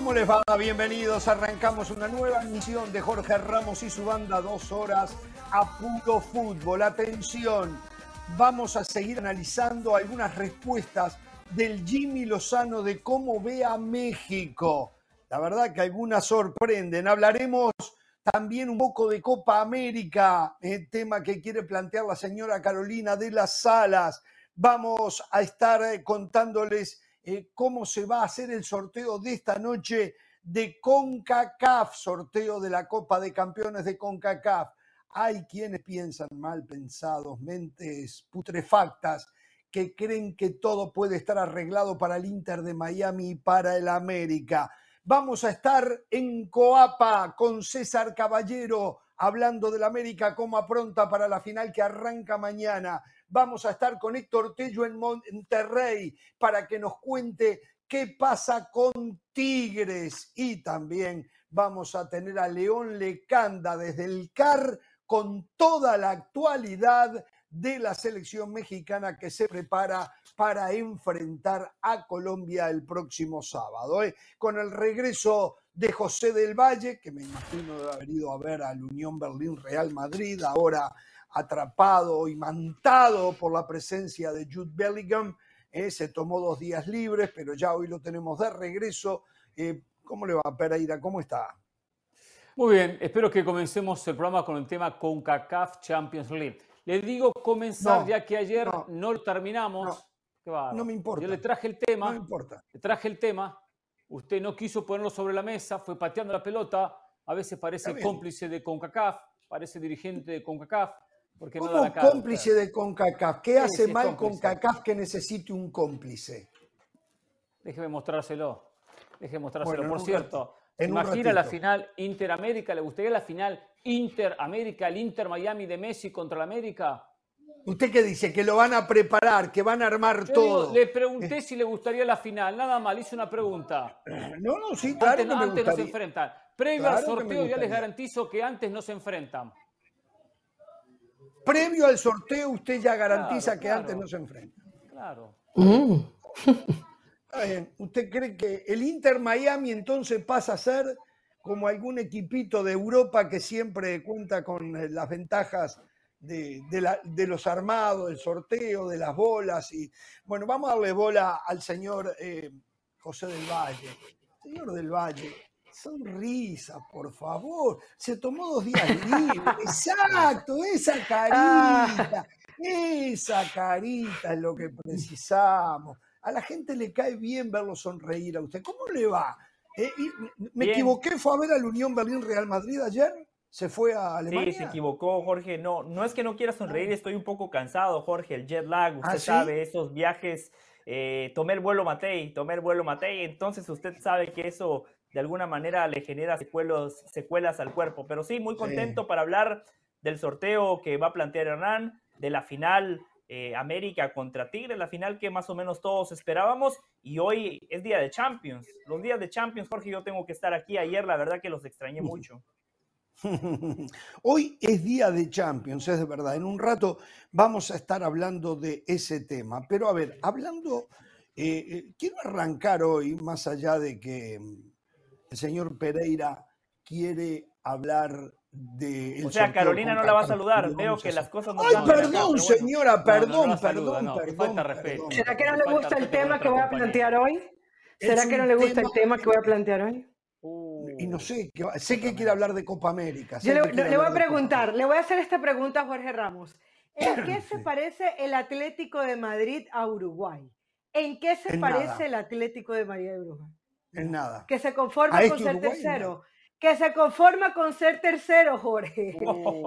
¿Cómo les va? Bienvenidos. Arrancamos una nueva emisión de Jorge Ramos y su banda, dos horas a puro fútbol. Atención, vamos a seguir analizando algunas respuestas del Jimmy Lozano de cómo ve a México. La verdad que algunas sorprenden. Hablaremos también un poco de Copa América, el tema que quiere plantear la señora Carolina de las Salas. Vamos a estar eh, contándoles eh, cómo se va a hacer el sorteo de esta noche de CONCACAF, sorteo de la Copa de Campeones de CONCACAF. Hay quienes piensan mal pensados, mentes putrefactas, que creen que todo puede estar arreglado para el Inter de Miami y para el América. Vamos a estar en Coapa con César Caballero hablando del América como apronta para la final que arranca mañana. Vamos a estar con Héctor Tello en Monterrey para que nos cuente qué pasa con Tigres y también vamos a tener a León Lecanda desde el CAR con toda la actualidad de la selección mexicana que se prepara para enfrentar a Colombia el próximo sábado. ¿eh? Con el regreso de José del Valle, que me imagino de haber ido a ver al Unión Berlín Real Madrid, ahora atrapado y mantado por la presencia de Jude Bellingham. Eh, se tomó dos días libres, pero ya hoy lo tenemos de regreso. Eh, ¿Cómo le va, Pereira? ¿Cómo está? Muy bien, espero que comencemos el programa con el tema CONCACAF Champions League. Le digo comenzar ya que ayer no, lo terminamos. No, no, me importa. Yo le traje el tema. No me importa. Le traje el tema. Usted no quiso ponerlo sobre la mesa, fue pateando la pelota. A veces parece cómplice de CONCACAF, parece dirigente de CONCACAF. ¿Cómo cómplice de CONCACAF? ¿Qué hace mal CONCACAF que necesite un cómplice? Déjeme mostrárselo. Déjeme mostrárselo. Por cierto, imagina la final Inter-América? ¿Le gustaría la final Inter-América, el Inter-Miami de Messi contra la América? ¿Usted qué dice? Que lo van a preparar, que van a armar todo. le pregunté eh. si le gustaría la final, nada mal, hice una pregunta. No, no, sí, claro. Antes, antes no se enfrentan. Previo al sorteo ya les garantizo que antes no se enfrentan previo al sorteo usted ya garantiza que antes no se enfrenta. Claro. Mm. ¿Usted cree que el Inter Miami entonces pasa a ser como algún equipito de Europa que siempre cuenta con eh, las ventajas de, los armados, del sorteo, de las bolas? Y bueno, vamos a darle bola al señor eh, José del Valle. Señor del Valle, Sonrisa, por favor. Se tomó dos días libres. Exacto, esa carita. Esa carita es lo que precisamos. A la gente le cae bien verlo sonreír a usted. ¿Cómo le va? Eh, ¿Me equivoqué? ¿Fue a ver al Unión Berlín Real Madrid ayer? ¿Se fue a Alemania? Sí, se equivocó, Jorge. No, no es que no quiera sonreír, estoy un poco cansado, Jorge. El jet lag, usted ¿Ah, sabe, esos viajes. Eh, tomé el vuelo Matei, tomé el vuelo Matei, entonces usted sabe que eso de alguna manera le genera secuelos, secuelas al cuerpo. Pero sí, muy contento para hablar del sorteo que va a plantear Hernán, de la final eh, América contra Tigre, la final que más o menos todos esperábamos. Y hoy es día de Champions. Los días de Champions, Jorge, yo tengo que estar aquí. Ayer, la verdad que los extrañé mucho. Hoy es día de Champions, es de verdad. En un rato vamos a estar hablando de ese tema. Pero a ver, hablando, eh, eh, quiero arrancar hoy, más allá de que el señor Pereira quiere hablar de. o sea, Carolina no la va a saludar. Veo que las cosas no Ay, perdón, señora, perdón, perdón, perdón, ¿Será que no le gusta el tema que voy a plantear hoy? ¿Será que no le gusta el tema que voy a plantear hoy? Y no sé, sé que quiere hablar de Copa América. Yo le, voy a preguntar, le voy a hacer esta pregunta a Jorge Ramos. ¿En qué se parece el Atlético de Madrid a Uruguay? ¿En qué se parece el Atlético de Madrid a Uruguay? En nada. Que se conforma con este ser tercero. Que se conforma con ser tercero, Jorge.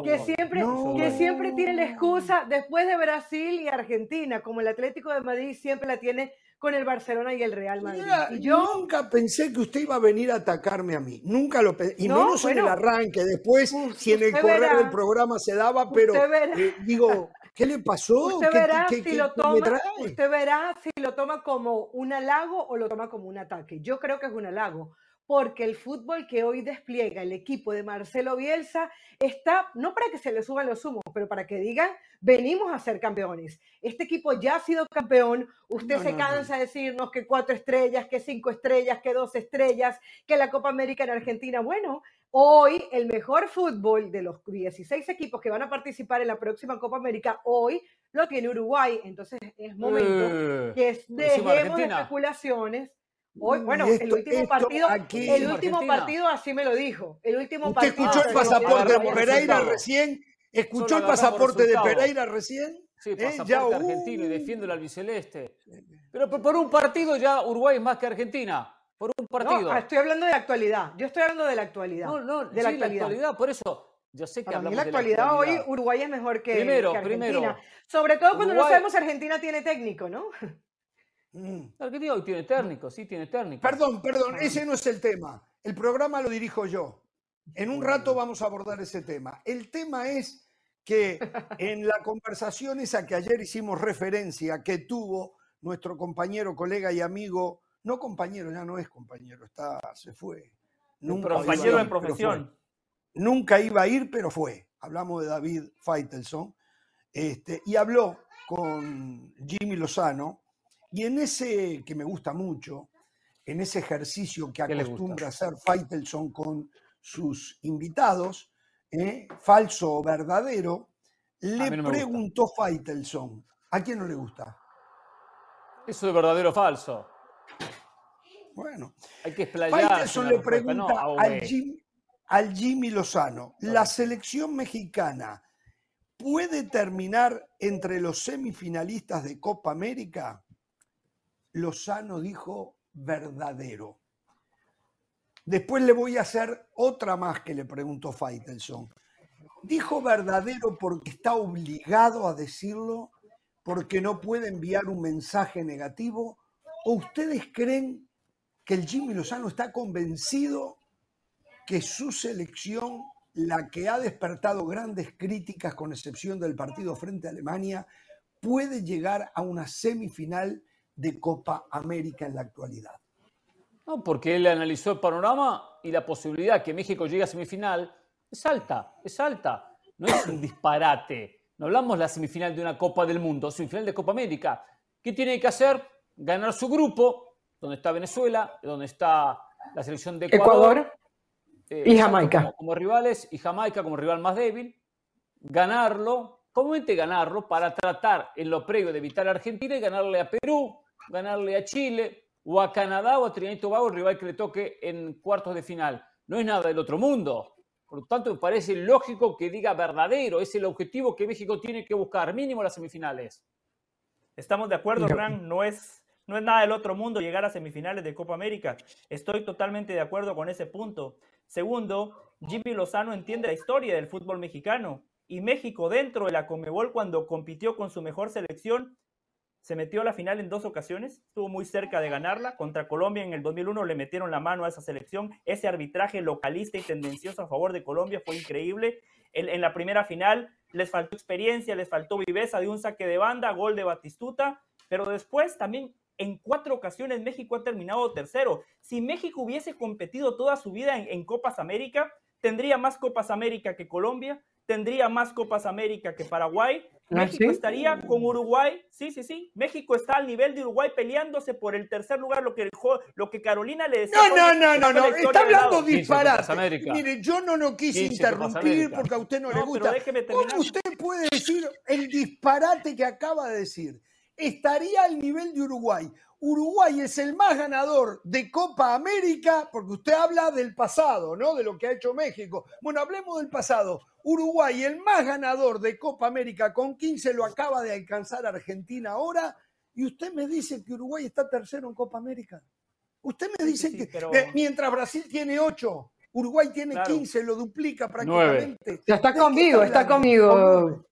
que siempre, que siempre tiene la excusa después de Brasil y Argentina, como el Atlético de Madrid siempre la tiene con el Barcelona y el Real Madrid. y yo nunca pensé que usted iba a venir a atacarme a mí. Nunca lo pensé. Y menos en el arranque. Después, si en el correr del programa se daba, pero eh, digo, ¿Qué le pasó? Usted verá, si lo toma, usted verá si lo toma como un halago o lo toma como un ataque. Yo creo que es un halago, porque el fútbol que hoy despliega el equipo de Marcelo Bielsa está, no para que se le suban los humos, pero para que digan, venimos a ser campeones. Este equipo ya ha sido campeón, usted se cansa de decirnos que cuatro estrellas, que cinco estrellas, que dos estrellas, que la Copa América en Argentina. Bueno, hoy el mejor fútbol de los 16 equipos que van a participar en la próxima Copa América, hoy lo tiene Uruguay. Entonces es momento eh, que dejemos de especulaciones bueno, el último partido, el último partido así me lo dijo. El último ¿Usted escuchó el pasaporte de Pereira recién? ¿Escuchó el pasaporte de Pereira recién? Sí, ¿Eh? pasaporte ya, uh. argentino y defiende el albiceleste. Pero por un partido ya Uruguay es más que Argentina. Por un partido. No, estoy hablando de la actualidad. Yo estoy hablando de la actualidad. No, no, de la, actualidad. Por eso, yo sé que Para hablamos mí la actualidad, de la actualidad hoy Uruguay es mejor que, primero, Argentina. Sobre todo cuando no sabemos si Argentina tiene técnico, ¿no? Mm. Argentina hoy tiene técnico, sí tiene técnico. Perdón, perdón, ese no es el tema. El programa lo dirijo yo. En un rato vamos a abordar ese tema. El tema es que en la conversación esa que ayer hicimos referencia, que tuvo nuestro compañero, colega y amigo, no compañero, ya no es compañero, está, se fue. Nunca compañero en profesión. Nunca iba a ir, pero fue. Hablamos de David Feitelson. Este, y habló con Jimmy Lozano, y en ese, que me gusta mucho, en ese ejercicio que acostumbra hacer Faitelson con sus invitados, ¿eh? falso o verdadero, le preguntó Faitelson, ¿a quién no le gusta? Eso de verdadero o falso. Bueno, hay que Faitelson le pregunta al, al Jimmy Lozano, ¿la selección mexicana puede terminar entre los semifinalistas de Copa América? Lozano dijo verdadero. Después le voy a hacer otra más que le preguntó Faitelson. ¿Dijo verdadero porque está obligado a decirlo? ¿Porque no puede enviar un mensaje negativo? ¿O ustedes creen que el Jimmy Lozano está convencido que su selección, la que ha despertado grandes críticas con excepción del partido frente a Alemania, puede llegar a una semifinal de Copa América en la actualidad. No, porque él analizó el panorama y la posibilidad que México llegue a semifinal es alta, es alta. No es un disparate. No hablamos de la semifinal de una Copa del Mundo, semifinal de Copa América. ¿Qué tiene que hacer? Ganar su grupo, donde está Venezuela, donde está la selección de Ecuador, eh, y Jamaica. Como, como, rivales, y Jamaica como rival más débil. Ganarlo, comúnmente ganarlo para tratar en lo previo de evitar a Argentina y ganarle a Perú, ganarle a Chile o a Canadá o a Trinidad y Tobago, el rival que le toque en cuartos de final. No es nada del otro mundo. Por lo tanto, me parece lógico que diga verdadero. Es el objetivo que México tiene que buscar, mínimo las semifinales. Estamos de acuerdo, Gran. No es, no es nada del otro mundo llegar a semifinales de Copa América. Estoy totalmente de acuerdo con ese punto. Segundo, Jimmy Lozano entiende la historia del fútbol mexicano. Y México dentro de la Comebol, cuando compitió con su mejor selección, se metió a la final en dos ocasiones, estuvo muy cerca de ganarla. Contra Colombia en el 2001 le metieron la mano a esa selección. Ese arbitraje localista y tendencioso a favor de Colombia fue increíble. En, la primera final les faltó experiencia, les faltó viveza de un saque de banda, gol de Batistuta, pero después también en cuatro ocasiones México ha terminado tercero. Si México hubiese competido toda su vida en Copas América, tendría más Copas América que Colombia, tendría más Copas América que Paraguay. ¿Ah, México estaría con Uruguay. Sí, sí, sí. México está al nivel de Uruguay peleándose por el tercer lugar, lo que, lo que Carolina le decía. No, no, no, no, no. Está hablando disparate. Mire, yo no lo quise interrumpir porque a usted no, le gusta. ¿Cómo usted puede decir el disparate que acaba de decir? Estaría al nivel de Uruguay. Uruguay es el más ganador de Copa América, porque usted habla del pasado, ¿no? De lo que ha hecho México. Bueno, hablemos del pasado. Uruguay, el más ganador de Copa América con 15, lo acaba de alcanzar Argentina ahora. Y usted me dice que Uruguay está tercero en Copa América. Usted me dice que mientras Brasil tiene 8, Uruguay tiene 15, lo duplica prácticamente. Ya está conmigo, está conmigo.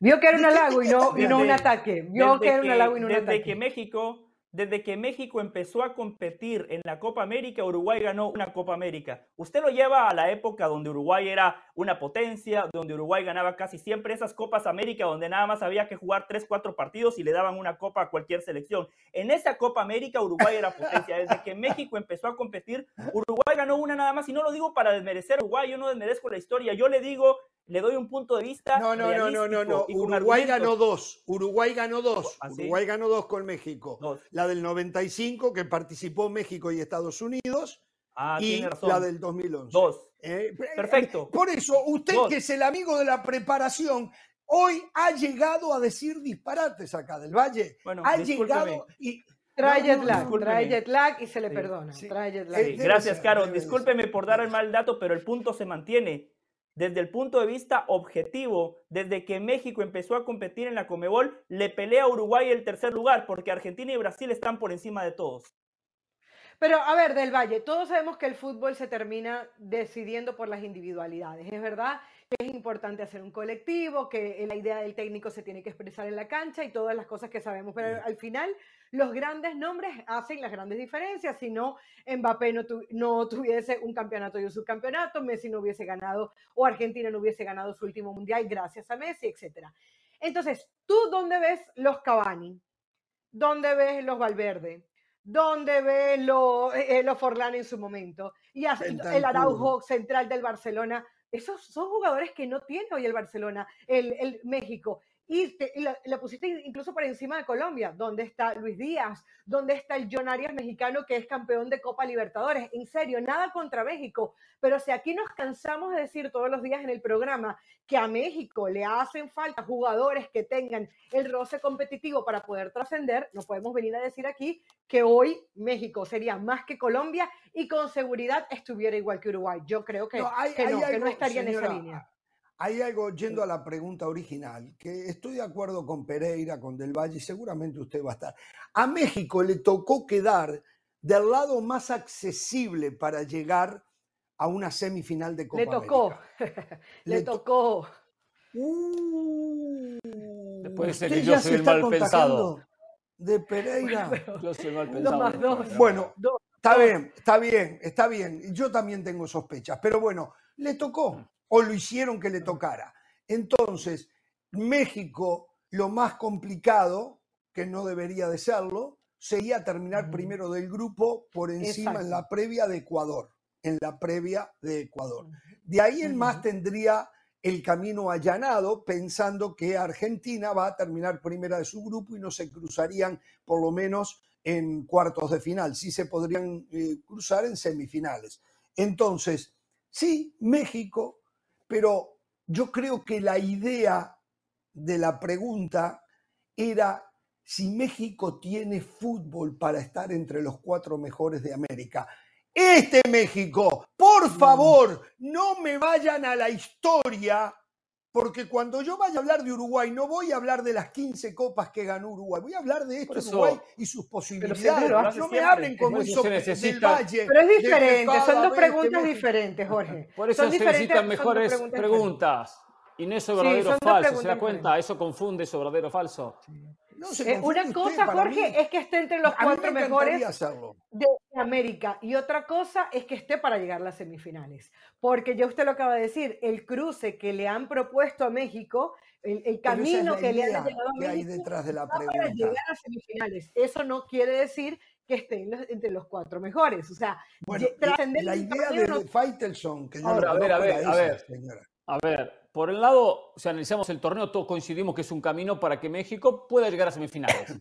Vio que era un halago y no, y no un ataque. Vio que era un halago y no un ataque. Desde que México desde que México empezó a competir en la Copa América, Uruguay ganó una Copa América. Usted lo lleva a la época donde Uruguay era una potencia, donde Uruguay ganaba casi siempre esas Copas América, donde nada más había que jugar 3, 4 partidos y le daban una copa a cualquier selección. En esa Copa América, Uruguay era potencia. Desde que México empezó a competir, Uruguay ganó una nada más. Y no lo digo para desmerecer a Uruguay, yo no desmerezco la historia. Yo le digo le doy un punto de vista. No, no, no, no, no, no. Uruguay ganó dos. Uruguay ganó dos. ¿Ah, Uruguay ganó dos con México. La del 95, que participó México y Estados Unidos. Ah, y la del 2011. Dos. Eh, Perfecto. Por eso, usted que es el amigo de la preparación, hoy ha llegado a decir disparates acá del Valle. Bueno, ha llegado y. Trae jet lag, trae jet lag y se le perdona. Trae jet lag. gracias, Caro. Discúlpeme por dar el mal dato, pero el punto se mantiene desde el punto de vista objetivo, desde que México empezó a competir en la Comebol, le pelea a Uruguay el tercer lugar, porque Argentina y Brasil están por encima de todos. Pero a ver, Del Valle, todos sabemos que el fútbol se termina decidiendo por las individualidades. Es verdad que es importante hacer un colectivo, que la idea del técnico se tiene que expresar en la cancha y todas las cosas que sabemos. Pero al final los grandes nombres hacen las grandes diferencias. Si no, Mbappé no, no tuviese un campeonato y un subcampeonato, Messi no hubiese ganado o Argentina no hubiese ganado su último mundial gracias a Messi, etc. Entonces, ¿tú dónde ves los Cavani? ¿Dónde ves los Valverde? ¿Dónde ves los, eh, los Forlán en su mommo Y el Araujo central del Barcelona. Esos son jugadores que no tiene hoy el Barcelona, el, el México y, la, pusiste incluso por encima de Colombia. ¿Dónde está Luis Díaz? ¿Dónde está el John Arias mexicano que es campeón de Copa Libertadores? En serio, nada contra México. Pero si aquí nos cansamos de decir todos los días en el programa que a México le hacen falta jugadores que tengan el roce competitivo para poder trascender, no podemos venir a decir aquí que hoy México sería más que Colombia y con seguridad estuviera igual que Uruguay. Yo creo que no, que, no, estaría en esa línea. Hay algo, yendo a la pregunta original, que estoy de acuerdo con Pereira, con Del Valle, y seguramente usted va a estar. A México le tocó quedar del lado más accesible para llegar a una semifinal de Copa Le tocó, le, tocó. Uh, Después de que yo soy el mal pensado. De Pereira. yo soy mal pensado. bueno, está bien, está bien, está bien. Yo también tengo sospechas, pero bueno, le tocó. O lo hicieron que le tocara. Entonces, México, lo más complicado, que no debería de serlo, sería terminar primero del grupo por encima en la previa de Ecuador, en la previa de Ecuador. De ahí en más tendría el camino allanado, pensando que Argentina va a terminar primera de su grupo y no se cruzarían por lo menos en cuartos de final, sí se podrían eh, cruzar en semifinales. Entonces, sí, México pero yo creo que la idea de la pregunta era si México tiene fútbol para estar entre los cuatro mejores de América. Este México, por mm. favor, no me vayan a la historia, porque cuando yo vaya a hablar de Uruguay, no voy a hablar de las 15 copas que ganó Uruguay, voy a hablar de esto Uruguay y sus posibilidades. no me hablen como eso del Valle. Pero es diferente, son dos preguntas diferentes, Jorge. Por eso se necesitan mejores preguntas. Y no es verdadero o falso, ¿se da cuenta? Eso confunde eso verdadero o Eh, una cosa, Jorge, es que esté entre los cuatro mejores de América y otra cosa es que esté para llegar a las semifinales. Porque ya usted lo acaba de decir, el cruce que le han propuesto a México, el, camino que le han llegado a México hay detrás de la para llegar a semifinales. Eso no quiere decir que esté entre los cuatro mejores. O sea, la idea de Faitelson, que yo a ver, a ver, a ver, a ver, por el lado, si analizamos el torneo, todos coincidimos que es un camino para que México pueda llegar a semifinales.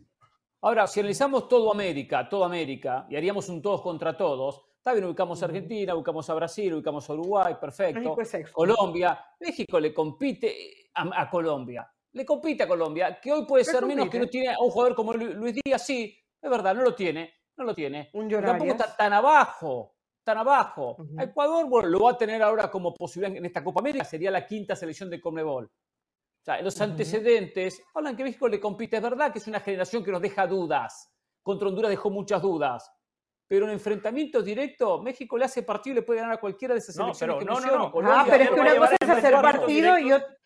Ahora, si analizamos todo América, toda América, y haríamos un todos contra todos, está bien, ubicamos a Argentina, ubicamos a Brasil, ubicamos a Uruguay, perfecto. Colombia, México le compite a, Colombia. Le compite a Colombia, que hoy puede ser menos que no tiene a un jugador como Luis Díaz, sí, es verdad, no lo tiene, no lo tiene. Un Tampoco está tan abajo tan abajo. Ecuador, bueno, lo va a tener ahora como posibilidad en esta Copa América, sería la quinta selección de Conmebol. O sea, los antecedentes hablan que México le compite. Es verdad que es una generación que nos deja dudas. Contra Honduras dejó muchas dudas. Pero en enfrentamiento directo, México le hace partido y le puede ganar a cualquiera de esas selecciones que no, no, no, Ah, pero es que una cosa es hacer partido y otra...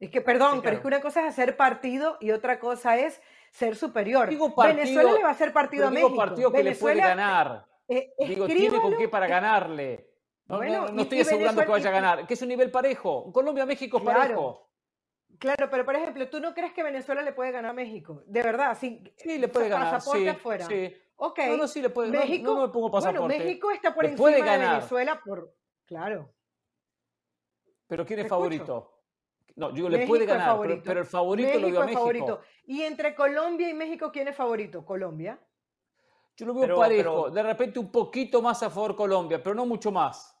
Es que, perdón, pero es que una cosa es hacer partido y otra cosa es ser superior. Venezuela le va a hacer partido a México. partido que le puede ganar. Eh, digo, tiene con qué para ganarle. No, estoy asegurando que vaya a ganar, que es un nivel parejo. Colombia-México parejo. Claro, pero por ejemplo, ¿tú no crees que Venezuela le puede ganar a México? De verdad, sí. Sí, le puede ganar. Pasaporte sí, afuera. Sí. Ok. No, no, sí le puede. México, no, me pongo pasaporte. Bueno, México está por encima de Venezuela por. Claro. Pero ¿quién es favorito? No, digo, le puede ganar, pero, el favorito lo veo a México. Favorito. Y entre Colombia y México, ¿quién es favorito? Colombia. Yo lo veo parejo, de repente un poquito más a favor Colombia, pero no mucho más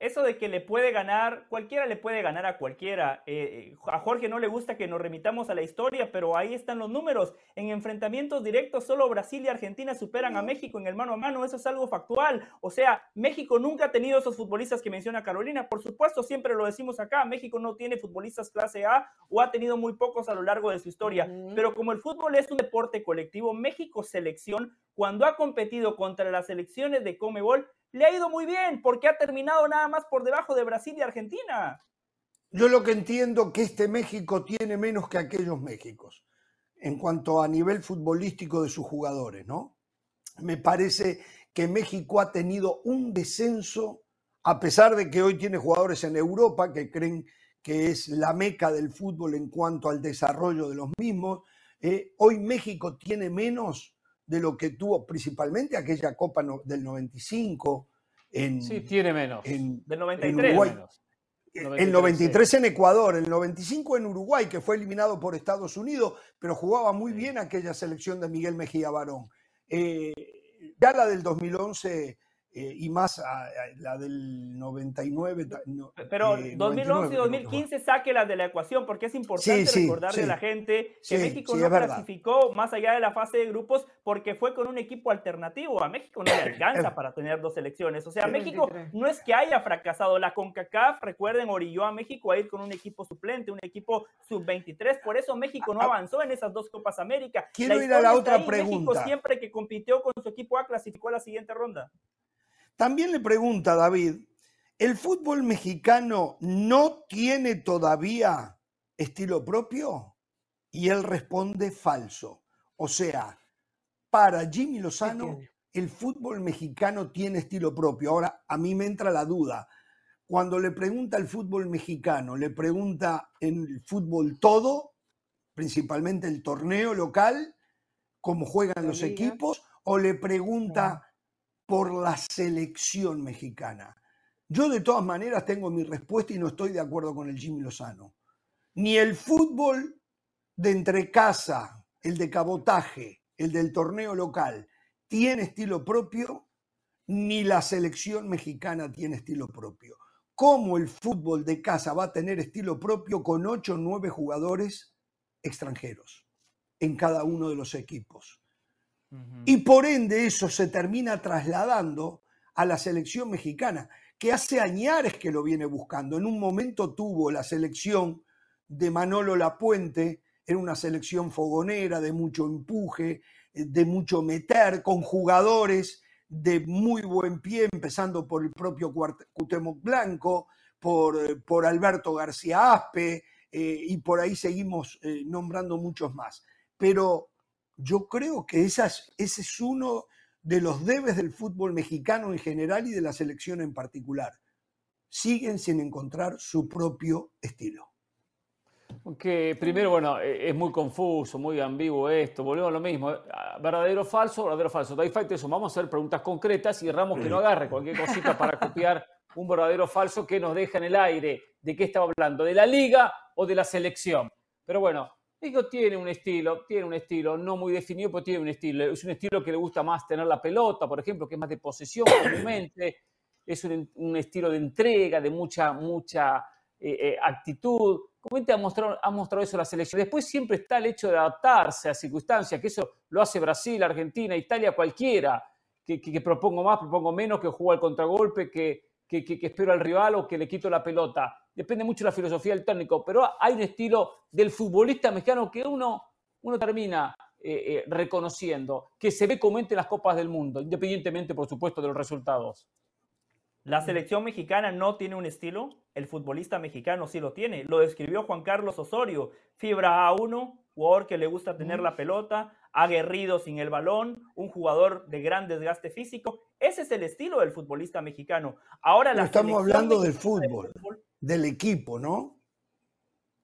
eso de que le puede ganar, cualquiera le puede ganar a cualquiera. Eh, eh, a Jorge no le gusta que nos remitamos a la historia, pero ahí están los números. En enfrentamientos directos, solo Brasil y Argentina superan a México en el mano a mano. Eso es algo factual. O sea, México nunca ha tenido esos futbolistas que menciona Carolina. Por supuesto, siempre lo decimos acá. México no tiene futbolistas clase A o ha tenido muy pocos a lo largo de su historia. Pero como el fútbol es un deporte colectivo, México selección, cuando ha competido contra las selecciones de Comebol, le ha ido muy bien porque ha terminado nada más por debajo de Brasil y Argentina. Yo lo que entiendo que este México tiene menos que aquellos Méxicos en cuanto a nivel futbolístico de sus jugadores, ¿no? Me parece que México ha tenido un descenso, a pesar de que hoy tiene jugadores en Europa que creen que es la meca del fútbol en cuanto al desarrollo de los mismos. Eh, hoy México tiene menos de lo que tuvo principalmente aquella Copa del 95 en... Sí, tiene menos. En, del 93 menos. El 93 en Ecuador, el 95 en Uruguay, que fue eliminado por Estados Unidos, pero jugaba muy bien aquella selección de Miguel Mejía Barón. Eh, ya la del 2011 eh, y más la del 99. Pero 2011 y 2015 sáquelas de la ecuación porque es importante recordarle a la gente que México no clasificó más allá de la fase de grupos porque fue con un equipo alternativo. A México no le alcanza para tener dos selecciones. O sea, México no es que haya fracasado. La CONCACAF, recuerden, orilló a México a ir con un equipo suplente, un equipo sub-23. Por eso México no ah, ah. avanzó en esas dos Copas América. Quiero ir a la otra pregunta. México siempre que compitió con su equipo A clasificó a la siguiente ronda. También le pregunta David, ¿el fútbol mexicano no tiene todavía estilo propio? Y él responde falso. O sea, para Jimmy Lozano, el fútbol mexicano tiene estilo propio. Ahora, a mí me entra la duda. Cuando le pregunta el fútbol mexicano, le pregunta en el fútbol todo, principalmente el torneo local, cómo juegan los equipos, o le pregunta por la selección mexicana. Yo de todas maneras tengo mi respuesta y no estoy de acuerdo con el Jimmy Lozano. Ni el fútbol de entre casa, el de cabotaje, el del torneo local, tiene estilo propio, ni la selección mexicana tiene estilo propio. ¿Cómo el fútbol de casa va a tener estilo propio con ocho o nueve jugadores extranjeros en cada uno de los equipos? Y por ende eso se termina trasladando a la selección mexicana, que hace añares que lo viene buscando. En un momento tuvo la selección de Manolo Lapuente, era una selección fogonera, de mucho empuje, de mucho meter, con jugadores de muy buen pie, empezando por el propio Cuauhtémoc Blanco, por, por Alberto García Aspe, eh, y por ahí seguimos eh, nombrando muchos más. Pero yo creo que ese es uno de los debes del fútbol mexicano en general y de la selección en particular. Siguen sin encontrar su propio estilo. Que primero, bueno, e, es muy confuso, muy ambiguo esto. Volvemos a lo mismo. ¿eh? ¿Verdadero o falso? ¿Verdadero o falso? Dai eso. Vamos a hacer preguntas concretas y Ramos que no agarre cualquier cosita para copiar un verdadero o falso que nos deja en el aire. ¿De qué estaba hablando? ¿De la liga o de la selección? Pero bueno, México tiene un estilo, tiene un estilo no muy definido, pero tiene un estilo. Es un estilo que le gusta más tener la pelota, por ejemplo, que es más de posesión comúnmente. Es un, estilo de entrega, de mucha, mucha eh, eh, actitud. Comúnmente ha mostrado, ha mostrado eso la selección. Después siempre está el hecho de adaptarse a circunstancias, que eso lo hace Brasil, Argentina, Italia, cualquiera. Que, propongo más, propongo menos, que juego al contragolpe, que, que, que espero al rival o que le quito la pelota depende mucho de la filosofía del técnico, pero hay un estilo del futbolista mexicano que uno, uno termina eh, eh, reconociendo, que se ve comúnmente en las Copas del Mundo, independientemente, por supuesto, de los resultados. La selección mexicana no tiene un estilo, el futbolista mexicano sí lo tiene. Lo describió Juan Carlos Osorio, fibra A1, jugador que le gusta tener la pelota, aguerrido sin el balón, un jugador de gran desgaste físico. Ese es el estilo del futbolista mexicano. Ahora la estamos hablando del fútbol, del equipo, ¿no?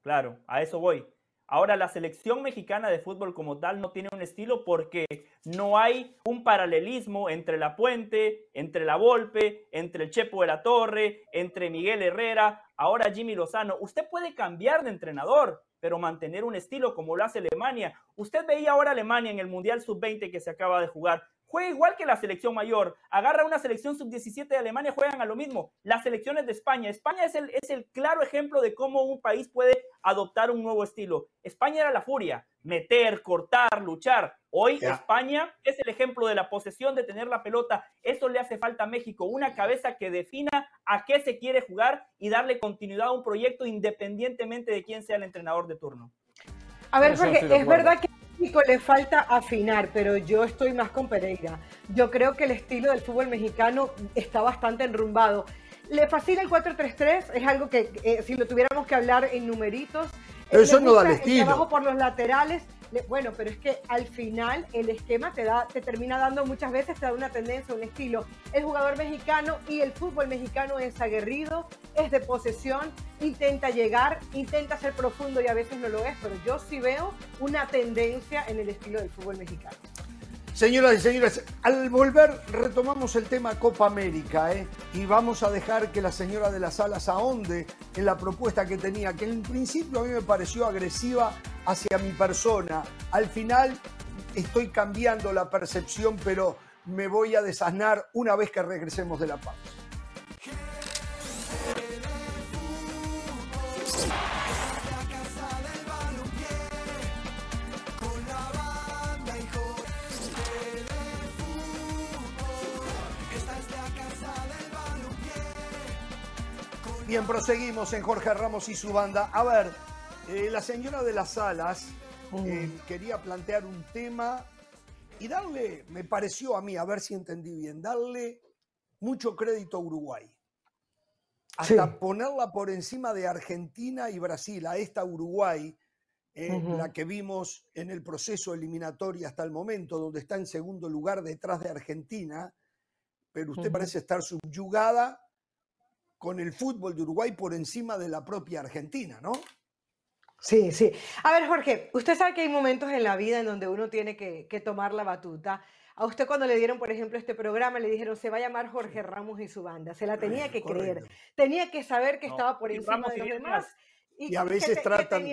Claro, a eso voy. Ahora la selección mexicana de fútbol como tal no tiene un estilo porque no hay un paralelismo entre la Puente, entre la Volpe, entre el Chepo de la Torre, entre Miguel Herrera, ahora Jimmy Lozano. Usted puede cambiar de entrenador, pero mantener un estilo como lo hace Alemania. Usted veía ahora Alemania en el Mundial Sub-20 que se acaba de jugar juega igual que la selección mayor. Agarra una selección sub-17 de Alemania, juegan a lo mismo. Las selecciones de España. España es el, es el claro ejemplo de cómo un país puede adoptar un nuevo estilo. España era la furia, meter, cortar, luchar. Hoy España es el ejemplo de la posesión, de tener la pelota. Eso le hace falta a México, una cabeza que defina a qué se quiere jugar y darle continuidad a un proyecto independientemente de quién sea el entrenador de turno. A ver, porque es verdad que le falta afinar, pero yo estoy más con Pereira. Yo creo que el estilo del fútbol mexicano está bastante enrumbado. Le fascina el 4-3-3, es algo que eh, si lo tuviéramos que hablar en numeritos. eso no da el estilo. trabajo por los laterales, bueno, pero es que al final el esquema te da, te termina dando muchas veces, te da una tendencia, un estilo. El jugador mexicano y el fútbol mexicano es aguerrido, es de posesión, intenta llegar, intenta ser profundo y a veces no lo es, pero yo sí veo una tendencia en el estilo del fútbol mexicano. Señoras y señores, al volver retomamos el tema Copa América ¿eh? y vamos a dejar que la señora de las alas ahonde en la propuesta que tenía, que en principio a mí me pareció agresiva hacia mi persona. Al final estoy cambiando la percepción, pero me voy a desasnar una vez que regresemos de la pausa. Bien, proseguimos en Jorge Ramos y su banda. A ver, eh, la señora de las alas eh, mm. quería plantear un tema y darle, me pareció a mí, a ver si entendí bien, darle mucho crédito a Uruguay. Hasta ponerla por encima de Argentina y Brasil, a esta Uruguay, eh, la que vimos en el proceso eliminatorio hasta el momento, donde está en segundo lugar detrás de Argentina, pero usted parece estar subyugada con el fútbol de Uruguay por encima de la propia Argentina, ¿no? Sí, sí. A ver, Jorge, usted sabe que hay momentos en la vida en donde uno tiene que, tomar la batuta. A usted cuando le dieron, por ejemplo, este programa, le dijeron, se va a llamar Jorge Ramos y su banda. Se la tenía que creer. Tenía que saber que estaba por encima de los demás. Y, a veces tratan,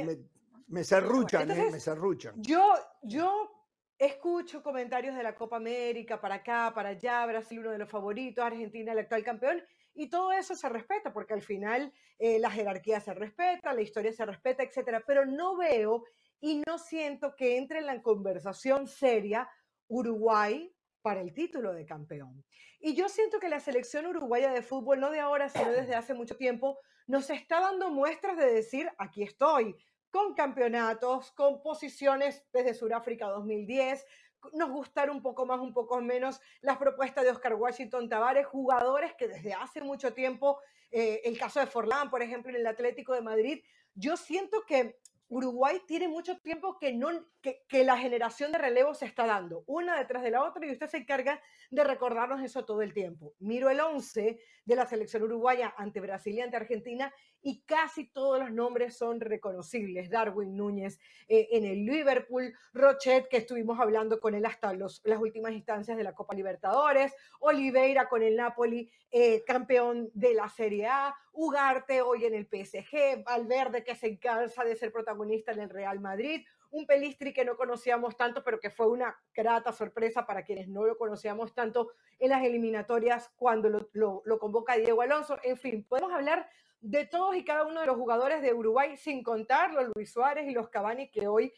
me, serruchan, ¿eh? me serruchan. Yo, yo escucho comentarios de la Copa América, para acá, para allá, Brasil uno de los favoritos, Argentina el actual campeón, y todo eso se respeta, porque al final eh, la jerarquía se respeta, la historia se respeta, etcétera. Pero no veo y no siento que entre en la conversación seria Uruguay para el título de campeón. Y yo siento que la selección uruguaya de fútbol, no de ahora, sino desde hace mucho tiempo, nos está dando muestras de decir, aquí estoy, con campeonatos, con posiciones desde Sudáfrica 2010, nos gustaron un poco más, un poco menos las propuestas de Oscar Washington Tavares, jugadores que desde hace mucho tiempo, eh, el caso de Forlán, por ejemplo, en el Atlético de Madrid, yo siento que Uruguay tiene mucho tiempo que, no, que, la generación de relevo se está dando, una detrás de la otra, y usted se encarga de recordarnos eso todo el tiempo. Miro el 11 de la selección uruguaya ante Brasil y ante Argentina, y casi todos los nombres son reconocibles. Darwin Núñez eh, en el Liverpool, Rochet, que estuvimos hablando con él hasta los, las últimas instancias de la Copa Libertadores, Oliveira con el Napoli, eh, campeón de la Serie A, Ugarte hoy en el PSG, Valverde que se encarga de ser protagonista en el Real Madrid, un Pelistri que no conocíamos tanto, pero que fue una grata sorpresa para quienes no lo conocíamos tanto en las eliminatorias cuando lo, lo, lo convoca Diego Alonso. En fin, podemos hablar de todos y cada uno de los jugadores de Uruguay, sin contar los Luis Suárez y los Cavani que hoy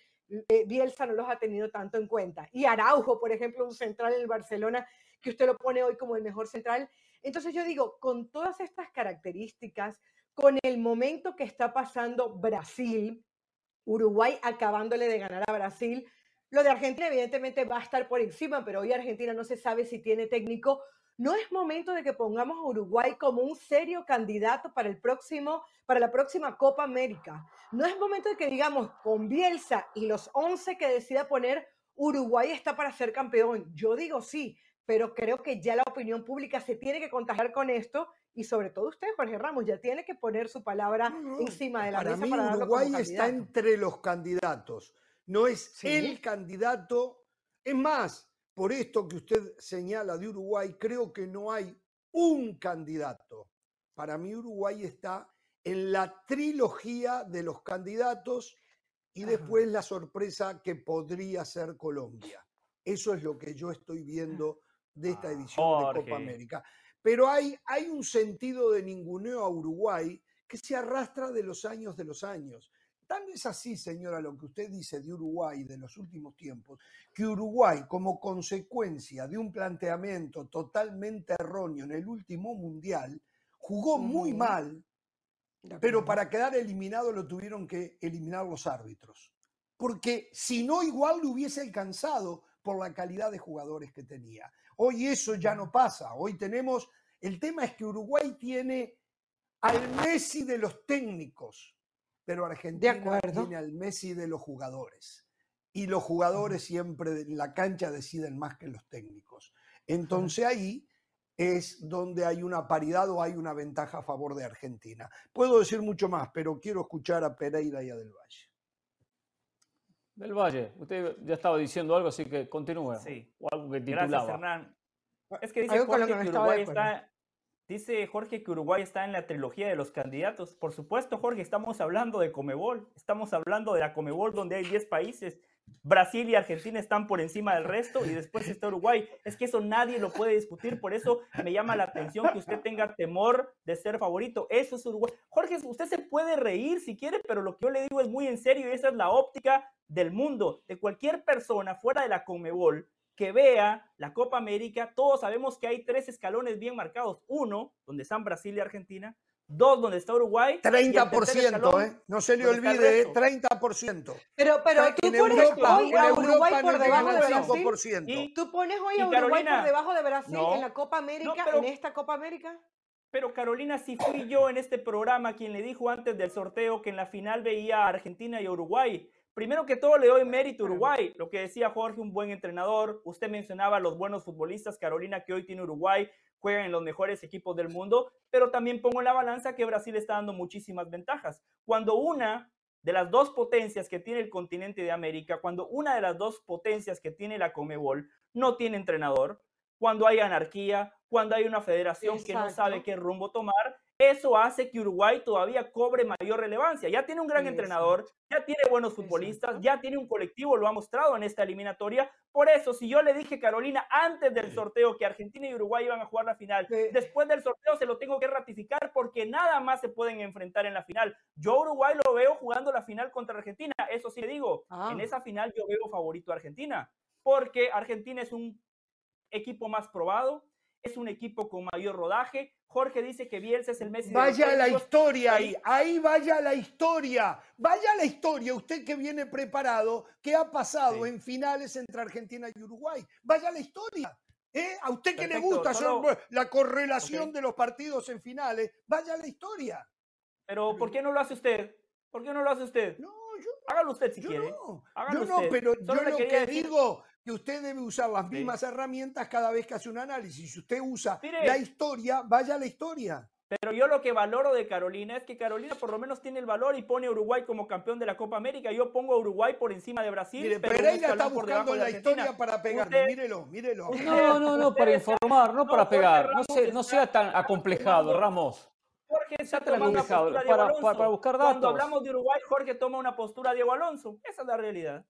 eh, Bielsa no los ha tenido tanto en cuenta. Y Araujo, por ejemplo, un central en el Barcelona, que usted lo pone hoy como el mejor central. Entonces yo digo, con todas estas características, con el momento que está pasando Brasil, Uruguay acabándole de ganar a Brasil, lo de Argentina evidentemente va a estar por encima, pero hoy Argentina no se sabe si tiene técnico no es momento de que pongamos a Uruguay como un serio candidato para el próximo, para la próxima Copa América. No es momento de que digamos con Bielsa y los 11 que decida poner Uruguay está para ser campeón. Yo digo sí, pero creo que ya la opinión pública se tiene que contagiar con esto y sobre todo usted, Jorge Ramos, ya tiene que poner su palabra encima de la para mesa mí, para Uruguay está entre los candidatos, no es el candidato. Es más, por esto que usted señala de Uruguay, creo que no hay un candidato. Para mí Uruguay está en la trilogía de los candidatos y después la sorpresa que podría ser Colombia. Eso es lo que yo estoy viendo de esta Ah, edición de Copa. América. Pero hay, hay un sentido de ninguneo a Uruguay que se arrastra de los años de los años. Tan es así, señora, lo que usted dice de Uruguay de los últimos tiempos, que Uruguay, como consecuencia de un planteamiento totalmente erróneo en el último mundial, jugó muy mal, pero para quedar eliminado lo tuvieron que eliminar los árbitros. Porque si no, igual lo hubiese alcanzado por la calidad de jugadores que tenía. Hoy eso ya no pasa. Hoy tenemos, el tema es que Uruguay tiene al Messi de los técnicos, pero Argentina tiene al Messi de los jugadores. Y los jugadores siempre en la cancha deciden más que los técnicos. Entonces ahí es donde hay una paridad o hay una ventaja a favor de Argentina. Puedo decir mucho más, pero quiero escuchar a Pereira y a Del Valle. Del Valle, usted ya estaba diciendo algo, así que continúe. Sí. O algo que Gracias, titulaba. Hernán. Es que dice Algo Jorge que que Uruguay está. Dice Jorge que Uruguay está en la trilogía de los candidatos. Por supuesto, Jorge, estamos hablando de Comebol. Estamos hablando de la Comebol donde hay 10 países. Brasil y Argentina están por encima del resto y después está Uruguay. Es que eso nadie lo puede discutir. Por eso me llama la atención que usted tenga temor de ser favorito. Eso es Uruguay. Jorge, usted se puede reír si quiere, pero lo que yo le digo es muy en serio y esa es la óptica del mundo, de cualquier persona fuera de la Comebol que vea la Copa América, todos sabemos que hay tres escalones bien marcados. Uno, donde están Brasil y Argentina. Dos, donde está Uruguay. y el tercer 30%, escalón, ¿eh? No se le olvide, ¿eh? resto. 30%. Pero, pero tú en pones Europa, hoy a Uruguay por debajo de Brasil. 5%. Y- ¿Tú pones hoy a Uruguay Carolina, por debajo de Brasil no, en la Copa América, pero- en esta Copa América? Pero Carolina, si fui yo en este programa quien le dijo antes del sorteo que en la final veía a Argentina y a Uruguay. Primero que todo le doy mérito a Uruguay, lo que decía Jorge, un buen entrenador. Usted mencionaba los buenos futbolistas, Carolina, que hoy tiene Uruguay, juegan en los mejores equipos del mundo, pero también pongo en la balanza que Brasil está dando muchísimas ventajas. Cuando una de las dos potencias que tiene el continente de América, cuando una de las dos potencias que tiene la Comebol no tiene entrenador, cuando hay anarquía, cuando hay una federación que no sabe qué rumbo tomar, eso hace que Uruguay todavía cobre mayor relevancia. Ya tiene un gran entrenador, ya tiene buenos futbolistas, ya tiene un colectivo, lo ha mostrado en esta eliminatoria. Por eso, si yo le dije, Carolina, antes del sorteo que Argentina y Uruguay iban a jugar la final, después del sorteo se lo tengo que ratificar porque nada más se pueden enfrentar en la final. Yo a Uruguay lo veo jugando la final contra Argentina. Eso sí le digo, Ah. en esa final yo veo favorito a Argentina, porque Argentina es un equipo más probado, es un equipo con mayor rodaje. Jorge dice que Bielsa es el Messi. de los Vaya la técnicos. historia ahí- ahí, vaya la historia, vaya la historia, usted que viene preparado, ¿qué ha pasado Sí. en finales entre Argentina y Uruguay? Vaya la historia. ¿eh? A usted que le gusta hacer la correlación de los partidos en finales, vaya la historia. Pero ¿por qué no lo hace usted? ¿Por qué no lo hace usted? No, yo, Hágalo usted si yo quiere. no, Hágalo yo no, usted. pero Solo yo lo que decir- digo que usted debe usar las Sí. mismas herramientas cada vez que hace un análisis. Si usted usa Mire. la historia, vaya a la historia. Pero yo lo que valoro de Carolina es que Carolina por lo menos tiene el valor y pone a Uruguay como campeón de la Copa América. Yo pongo a Uruguay por encima de Brasil. Mire, pero Pereira está buscando de la historia para pegarme. Usted- Mírelo, mírelo. No, no, no, para informar, no no, para pegar. No, se- no sea tan acomplejado, Ramos. Jorge está Sea tan tomando una acomplejado, postura para- Alonso. para- para buscar Cuando datos. hablamos de Uruguay, Jorge toma una postura Diego Alonso. Esa es la realidad.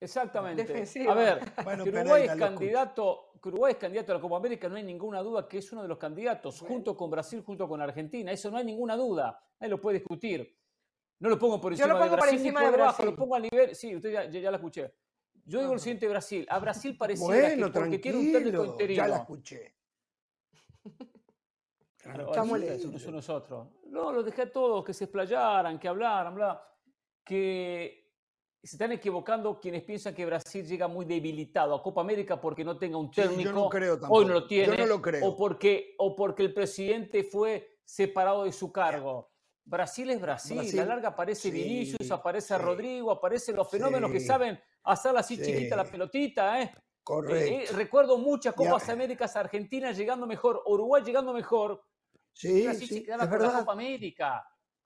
Exactamente. Defensiva. A ver, Bueno, que Uruguay es lo candidato, que Uruguay es candidato a la Copa América, no hay ninguna duda que es uno de los candidatos, junto con Brasil, junto con Argentina. Eso no hay ninguna duda. Nadie lo puede discutir. No lo pongo por Yo encima lo de pongo por Brasil encima ni por de debajo, Brasil. lo pongo a nivel. Sí, usted ya, ya- ya la escuché. Yo digo el Ajá. siguiente Brasil. A Brasil pareciera Bueno, que porque tiene un técnico tranquilo, interino. ya la escuché. Claro, son nosotros. No, los dejé a todos que se explayaran, que hablaran, bla. Que se están equivocando quienes piensan que Brasil llega muy debilitado a Copa América porque no tenga un técnico. no creo Hoy no lo tiene. Yo no lo creo. O porque, o porque el presidente fue separado de su cargo. Brasil es Brasil. A la larga aparece Vinicius, aparece Rodrigo, aparecen los fenómenos que saben hacerla así chiquita la pelotita. ¿eh? eh, eh Correcto. recuerdo muchas Copas Américas, Argentina llegando mejor, Uruguay llegando mejor. Sí, sí, es verdad. la Copa América.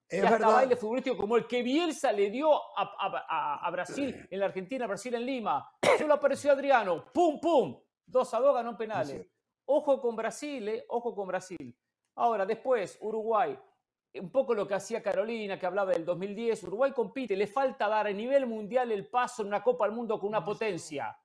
Es y hasta baile futbolístico como el que Bielsa le dio a, Brasil en la Argentina, Brasil en Lima. Solo apareció Adriano, pum, pum, dos a dos ganó penales. Ojo con Brasil, eh, ojo con Brasil. Ahora, después, Uruguay, un poco lo que hacía Carolina, que hablaba del 2010, Uruguay compite, le falta dar a nivel mundial el paso en una Copa del Mundo con una potencia.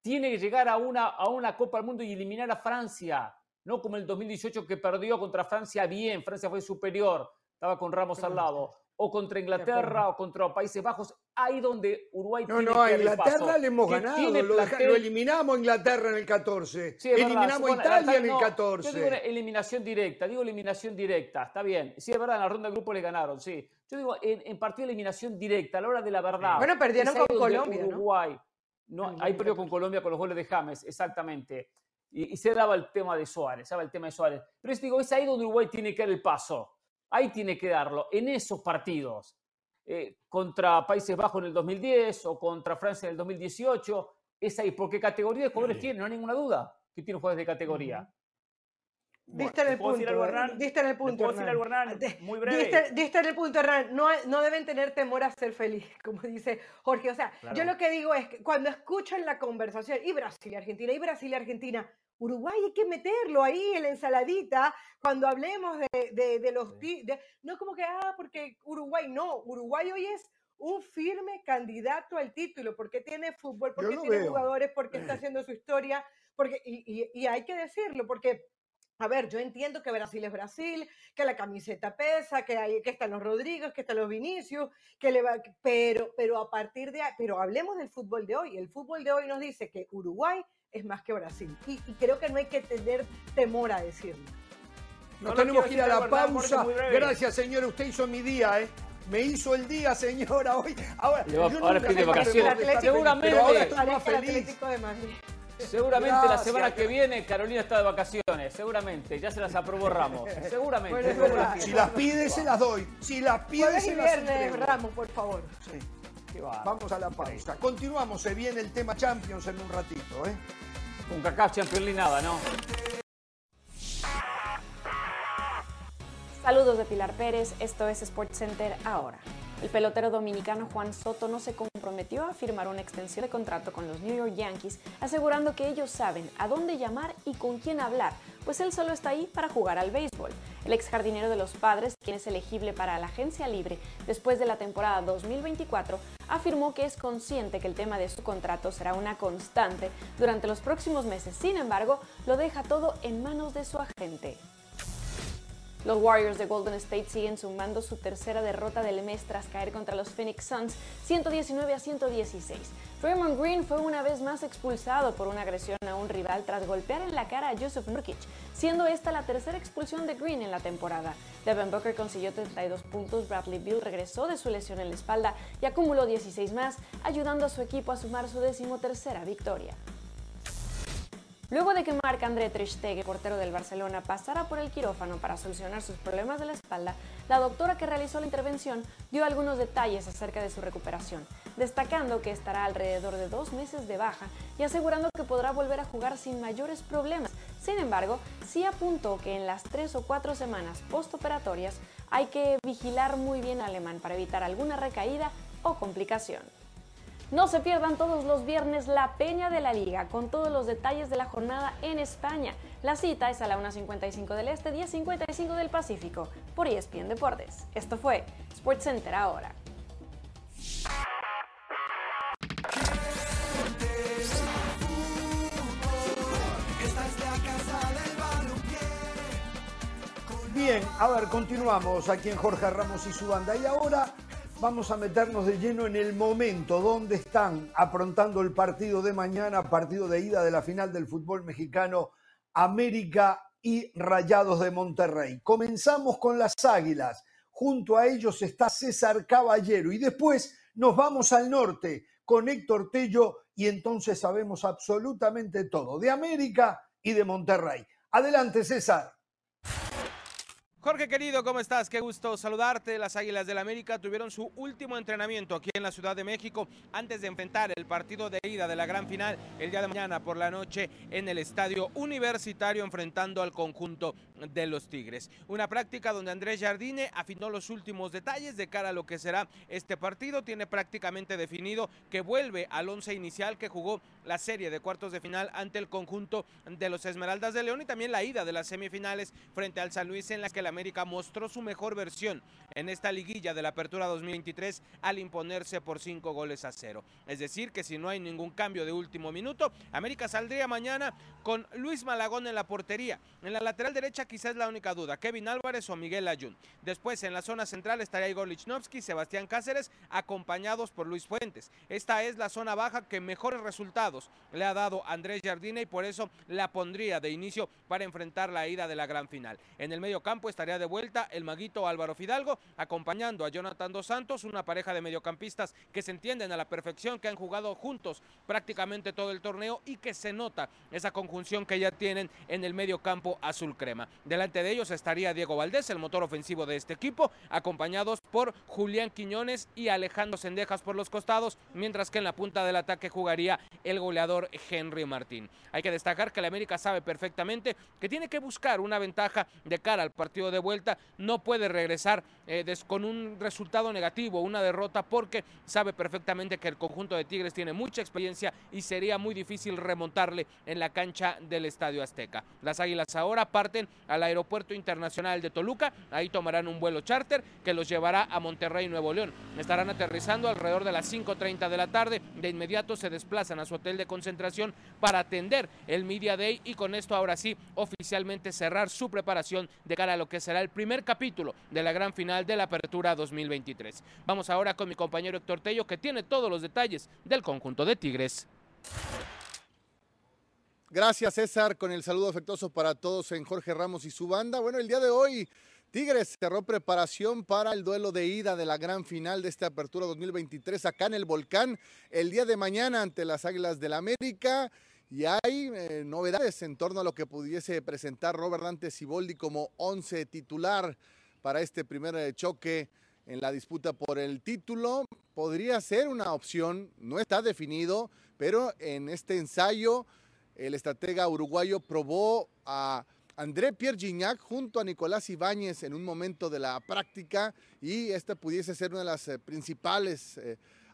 Tiene que llegar a una, a una Copa del Mundo y eliminar a Francia, no como el 2018 que perdió contra Francia bien, Francia fue superior estaba con Ramos al lado, o contra Inglaterra o contra Países Bajos, ahí donde Uruguay no, No, a Inglaterra le hemos ganado, lo, eliminamos a Inglaterra en el 14, eliminamos a Italia en el 14. yo digo eliminación directa, digo eliminación directa, está bien, sí es verdad, en la ronda de grupo le ganaron, sí. Yo digo en, partido de eliminación directa, a la hora de la verdad. Bueno, perdieron con Colombia, Uruguay, ¿no? ahí perdió con Colombia con los goles de James, exactamente. Y, se daba el tema de Suárez, se daba el tema de Suárez. Pero es, digo, es ahí donde Uruguay tiene que dar el paso Ahí tiene que darlo, en esos partidos. Eh, contra Países Bajos en el 2010 o contra Francia en el 2018, es ahí, porque categoría de jugadores tiene, no hay ninguna duda que tiene jugadores de categoría. Diste en el punto. Diste en el punto. Muy breve. Diste, en el punto, Hernán. No, no deben tener temor a ser feliz, como dice Jorge. O sea, yo lo que digo es que cuando escuchan la conversación, y Brasil y Argentina, y Brasil y Argentina, Uruguay hay que meterlo ahí en la ensaladita cuando hablemos de, los... no como que, ah, porque Uruguay no, Uruguay hoy es un firme candidato al título, porque tiene fútbol, porque tiene jugadores, porque está haciendo su historia, porque, y, hay que decirlo, porque a ver, yo entiendo que Brasil es Brasil, que la camiseta pesa, que, hay, que están los Rodríguez, que están los Vinicius, que le va, pero, pero a partir de, pero hablemos del fútbol de hoy. El fútbol de hoy nos dice que Uruguay es más que Brasil. Y, creo que no hay que tener temor a decirlo. Nos tenemos que ir a la pausa. Gracias, señora. Usted hizo mi día, ¿eh? Me hizo el día, señora, hoy. Ahora, ahora pide vacaciones. Seguramente. ahora estoy más feliz. Seguramente la semana que viene Carolina está de vacaciones, seguramente, ya se las aprobó Ramos, seguramente. si las pide se las doy, si las pide se las doy. Ramos, por favor. Sí. Vamos a la pausa. Continuamos, se viene el tema Champions en un ratito, ¿eh? Un cacao Champions ni nada, ¿no? Saludos de Pilar Pérez, esto es Sports Center ahora. El pelotero dominicano Juan Soto no se comprometió a firmar una extensión de contrato con los New York Yankees, asegurando que ellos saben a dónde llamar y con quién hablar, pues él solo está ahí para jugar al béisbol. El ex jardinero de los padres, quien es elegible para la agencia libre después de la temporada 2024, afirmó que es consciente que el tema de su contrato será una constante durante los próximos meses. Sin embargo, lo deja todo en manos de su agente. Los Warriors de Golden State siguen sumando su tercera derrota del mes tras caer contra los Phoenix Suns 119 a 116. Draymond Green fue una vez más expulsado por una agresión a un rival tras golpear en la cara a Joseph Nurkic, siendo esta la tercera expulsión de Green en la temporada. Devin Booker consiguió 32 puntos, Bradley Bill regresó de su lesión en la espalda y acumuló 16 más, ayudando a su equipo a sumar su decimotercera victoria. Luego de que Marc-André Ter portero del Barcelona, pasara por el quirófano para solucionar sus problemas de la espalda, la doctora que realizó la intervención dio algunos detalles acerca de su recuperación, destacando que estará alrededor de dos meses de baja y asegurando que podrá volver a jugar sin mayores problemas. Sin embargo, sí apuntó que en las tres o cuatro semanas postoperatorias hay que vigilar muy bien al alemán para evitar alguna recaída o complicación. No se pierdan todos los viernes la Peña de la Liga con todos los detalles de la jornada en España. La cita es a la 1.55 del Este, 10.55 del Pacífico por ESPN Deportes. Esto fue SportsCenter ahora. Bien, a ver, continuamos aquí en Jorge Ramos y su banda. Y ahora vamos a meternos de lleno en el momento donde están aprontando el partido de mañana, partido de ida de la final del fútbol mexicano, América y Rayados de Monterrey. Comenzamos con las Águilas. Junto a ellos está César Caballero y después Nos vamos al norte con Héctor Tello y entonces sabemos absolutamente todo de América y de Monterrey. Adelante, César. Jorge querido, ¿cómo estás? Qué gusto saludarte. Las Águilas del América tuvieron su último entrenamiento aquí en la Ciudad de México antes de enfrentar el partido de ida de la gran final el día de mañana por la noche en el Estadio Universitario enfrentando al conjunto de los Tigres. Una práctica donde Andrés Jardine afinó los últimos detalles de cara a lo que será este partido. Tiene prácticamente definido que vuelve al once inicial que jugó la serie de cuartos de final ante el conjunto de los Esmeraldas de León y también la ida de las semifinales frente al San Luis en la que la América mostró su mejor versión en esta liguilla de la Apertura 2023 al imponerse por cinco goles a cero. Es decir, que si no hay ningún cambio de último minuto, América saldría mañana con Luis Malagón en la portería. En la lateral derecha quizás la única duda, Kevin Álvarez o Miguel Ayun. Después en la zona central estaría Igor Lichnowsky, Sebastián Cáceres, acompañados por Luis Fuentes. Esta es la zona baja que mejores resultados le ha dado Andrés Jardine y por eso la pondría de inicio para enfrentar la ida de la gran final. En el medio campo estaría de vuelta el maguito Álvaro Fidalgo, acompañando a Jonathan Dos Santos, una pareja de mediocampistas que se entienden a la perfección, que han jugado juntos prácticamente todo el torneo y que se nota esa conjunción que ya tienen en el medio campo azul crema. Delante de ellos estaría Diego Valdés, el motor ofensivo de este equipo, acompañados por Julián Quiñones y Alejandro Sendejas por los costados, mientras que en la punta del ataque jugaría el goleador Henry Martín. Hay que destacar que la América sabe perfectamente que tiene que buscar una ventaja de cara al partido de vuelta, no puede regresar eh, con un resultado negativo, una derrota, porque sabe perfectamente que el conjunto de Tigres tiene mucha experiencia y sería muy difícil remontarle en la cancha del Estadio Azteca. Las Águilas ahora parten al Aeropuerto Internacional de Toluca, ahí tomarán un vuelo charter que los llevará a Monterrey, Nuevo León. Estarán aterrizando alrededor de las 5.30 de la tarde, de inmediato se desplazan a su hotel de concentración para atender el Media Day y con esto ahora sí oficialmente cerrar su preparación de cara a lo que será el primer capítulo de la gran final de la Apertura 2023. Vamos ahora con mi compañero Héctor Tello que tiene todos los detalles del conjunto de Tigres. Gracias César, con el saludo afectuoso para todos en Jorge Ramos y su banda. Bueno, el día de hoy Tigres cerró preparación para el duelo de ida de la gran final de esta apertura 2023 acá en el Volcán el día de mañana ante las Águilas del la América. Y hay eh, novedades en torno a lo que pudiese presentar Robert Dante Siboldi como 11 titular para este primer eh, choque en la disputa por el título. Podría ser una opción, no está definido, pero en este ensayo el estratega uruguayo probó a André Pierre Gignac junto a Nicolás Ibáñez en un momento de la práctica y esta pudiese ser una de las eh, principales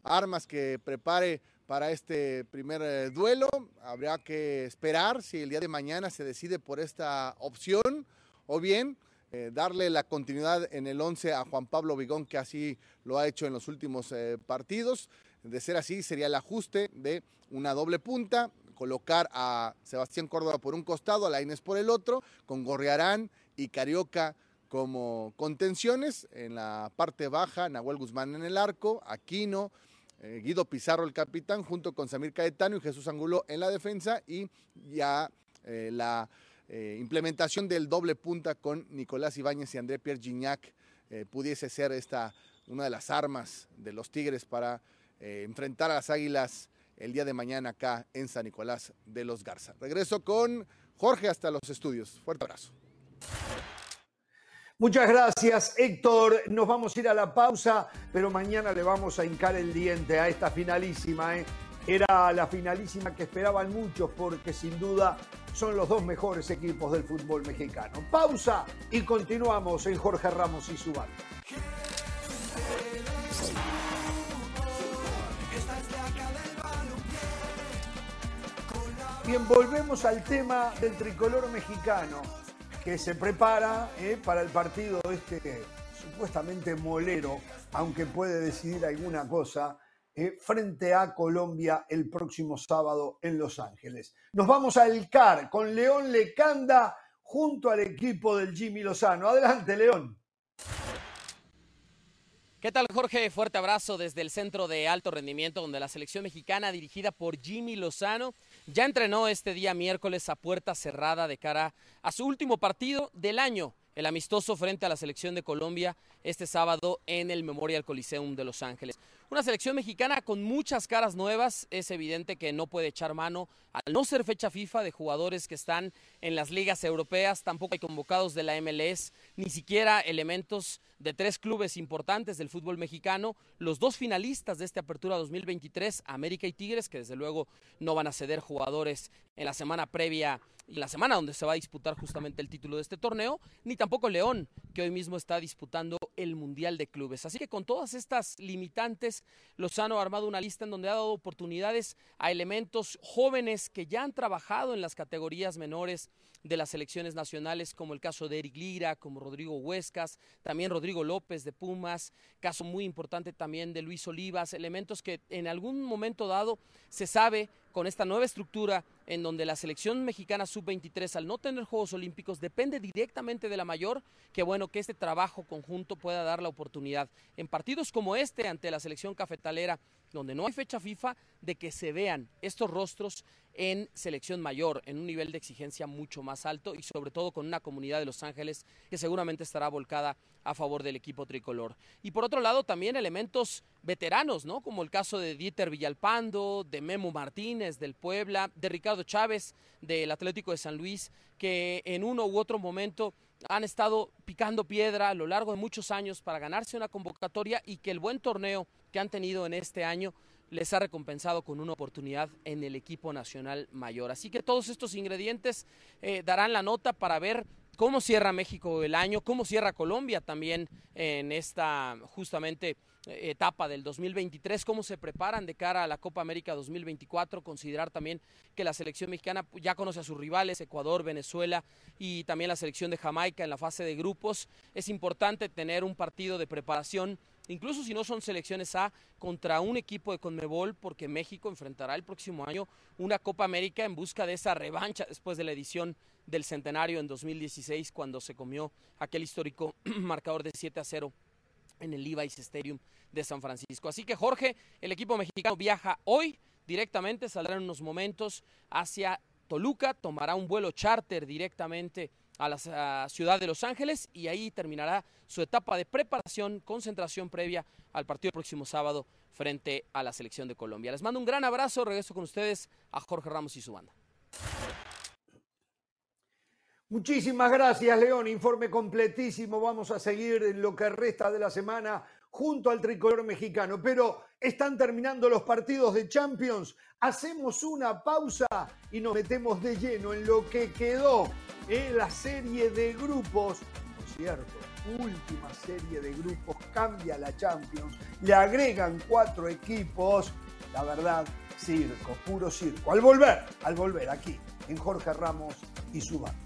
armas que prepare para este primer eh, duelo. Habrá que esperar si el día de mañana se decide por esta opción o bien eh, darle la continuidad en el 11 a Juan Pablo Vigón, que así lo ha hecho en los últimos eh, partidos. De ser así, sería el ajuste de una doble punta, colocar a Sebastián Córdoba por un costado, a Laines por el otro, con Gorriarán y Carioca como contenciones. En la parte baja, Nahuel Guzmán en el arco, Aquino, eh, Guido Pizarro, el capitán, junto con Samir Caetano y Jesús Angulo en la defensa y ya eh, la eh, implementación del doble punta con Nicolás Ibáñez y André Pierre Gignac pudiese ser esta una de las armas de los Tigres para enfrentar a las Águilas el día de mañana acá en San Nicolás de los Garza. Regreso con Jorge hasta los estudios. Fuerte abrazo. Muchas gracias, Héctor. Nos vamos a ir a la pausa, pero mañana le vamos a hincar el diente a esta finalísima. ¿eh? Era la finalísima que esperaban muchos porque sin duda son los dos mejores equipos del fútbol mexicano. Pausa y continuamos en Jorge Ramos y su banda. Bien, volvemos al tema del tricolor mexicano que se prepara eh, para el partido este supuestamente molero, aunque puede decidir alguna cosa, eh, frente a Colombia el próximo sábado en Los Ángeles. Nos vamos al CAR con León Lecanda junto al equipo del Jimmy Lozano. Adelante, León. ¿Qué tal, Jorge? Fuerte abrazo desde el centro de alto rendimiento, donde la selección mexicana, dirigida por Jimmy Lozano, ya entrenó este día miércoles a puerta cerrada de cara a su último partido del año, el amistoso frente a la selección de Colombia este sábado en el Memorial Coliseum de Los Ángeles. Una selección mexicana con muchas caras nuevas. Es evidente que no puede echar mano, al no ser fecha FIFA, de jugadores que están en las ligas europeas. Tampoco hay convocados de la MLS, ni siquiera elementos de tres clubes importantes del fútbol mexicano. Los dos finalistas de esta apertura 2023, América y Tigres, que desde luego no van a ceder jugadores en la semana previa y la semana donde se va a disputar justamente el título de este torneo, ni tampoco León, que hoy mismo está disputando el Mundial de Clubes. Así que con todas estas limitantes, Lozano ha armado una lista en donde ha dado oportunidades a elementos jóvenes que ya han trabajado en las categorías menores de las selecciones nacionales, como el caso de Eric Lira, como Rodrigo Huescas, también Rodrigo López de Pumas, caso muy importante también de Luis Olivas, elementos que en algún momento dado se sabe con esta nueva estructura en donde la selección mexicana sub-23 al no tener Juegos Olímpicos depende directamente de la mayor, que bueno que este trabajo conjunto pueda dar la oportunidad. En partidos como este ante la selección cafetalera, donde no hay fecha FIFA, de que se vean estos rostros en selección mayor, en un nivel de exigencia mucho más alto y sobre todo con una comunidad de Los Ángeles que seguramente estará volcada a favor del equipo tricolor. Y por otro lado también elementos veteranos, ¿no? Como el caso de Dieter Villalpando, de Memo Martínez del Puebla, de Ricardo Chávez del Atlético de San Luis, que en uno u otro momento han estado picando piedra a lo largo de muchos años para ganarse una convocatoria y que el buen torneo que han tenido en este año les ha recompensado con una oportunidad en el equipo nacional mayor. Así que todos estos ingredientes eh, darán la nota para ver cómo cierra México el año, cómo cierra Colombia también en esta justamente eh, etapa del 2023, cómo se preparan de cara a la Copa América 2024, considerar también que la selección mexicana ya conoce a sus rivales, Ecuador, Venezuela y también la selección de Jamaica en la fase de grupos. Es importante tener un partido de preparación incluso si no son selecciones A, contra un equipo de Conmebol, porque México enfrentará el próximo año una Copa América en busca de esa revancha después de la edición del centenario en 2016, cuando se comió aquel histórico marcador de 7 a 0 en el Levi's Stadium de San Francisco. Así que Jorge, el equipo mexicano viaja hoy directamente, saldrá en unos momentos hacia Toluca, tomará un vuelo charter directamente a la ciudad de Los Ángeles y ahí terminará su etapa de preparación, concentración previa al partido próximo sábado frente a la selección de Colombia. Les mando un gran abrazo, regreso con ustedes a Jorge Ramos y su banda. Muchísimas gracias, León. Informe completísimo. Vamos a seguir en lo que resta de la semana junto al tricolor mexicano. Pero están terminando los partidos de Champions. Hacemos una pausa y nos metemos de lleno en lo que quedó en la serie de grupos. Por cierto, última serie de grupos cambia la Champions. Le agregan cuatro equipos. La verdad, circo, puro circo. Al volver, al volver aquí en Jorge Ramos y su banda.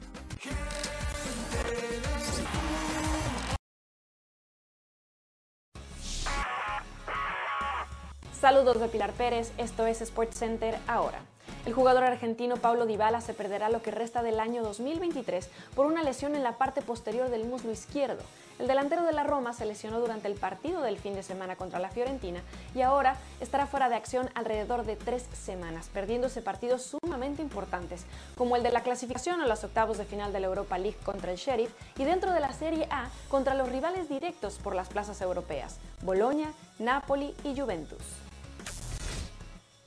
Saludos de Pilar Pérez, esto es Sports Center ahora. El jugador argentino Pablo Dybala se perderá lo que resta del año 2023 por una lesión en la parte posterior del muslo izquierdo. El delantero de la Roma se lesionó durante el partido del fin de semana contra la Fiorentina y ahora estará fuera de acción alrededor de tres semanas, perdiéndose partidos sumamente importantes, como el de la clasificación a los octavos de final de la Europa League contra el Sheriff y dentro de la Serie A contra los rivales directos por las plazas europeas, Bolonia, Napoli y Juventus.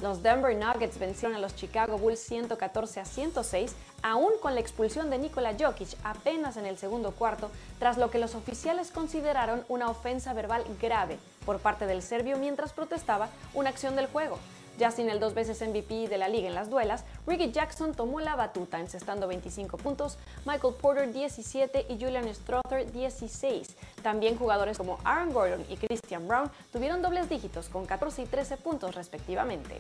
Los Denver Nuggets vencieron a los Chicago Bulls 114 a 106, aún con la expulsión de Nikola Jokic apenas en el segundo cuarto, tras lo que los oficiales consideraron una ofensa verbal grave por parte del serbio mientras protestaba una acción del juego. Ya sin el dos veces MVP de la liga en las duelas, Ricky Jackson tomó la batuta encestando 25 puntos, Michael Porter 17 y Julian Strother 16. También jugadores como Aaron Gordon y Christian Brown tuvieron dobles dígitos con 14 y 13 puntos respectivamente.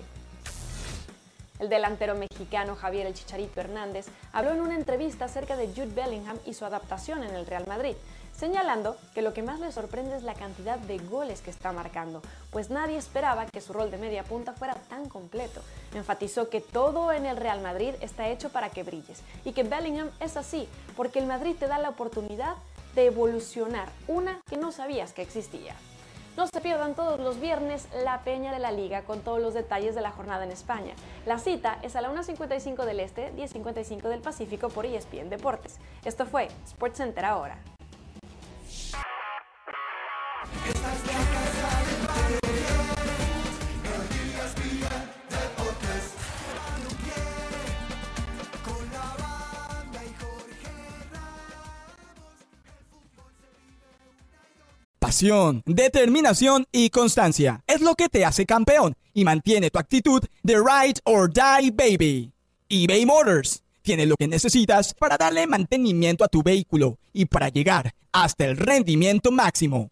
El delantero mexicano Javier El Chicharito Hernández habló en una entrevista acerca de Jude Bellingham y su adaptación en el Real Madrid, señalando que lo que más le sorprende es la cantidad de goles que está marcando, pues nadie esperaba que su rol de media punta fuera tan completo. Enfatizó que todo en el Real Madrid está hecho para que brilles y que Bellingham es así, porque el Madrid te da la oportunidad de evolucionar, una que no sabías que existía. No se pierdan todos los viernes la Peña de la Liga con todos los detalles de la jornada en España. La cita es a la 1.55 del Este, 10.55 del Pacífico por ESPN Deportes. Esto fue SportsCenter ahora. Pasión, determinación y constancia es lo que te hace campeón y mantiene tu actitud de ride or die baby. eBay Motors tiene lo que necesitas para darle mantenimiento a tu vehículo y para llegar hasta el rendimiento máximo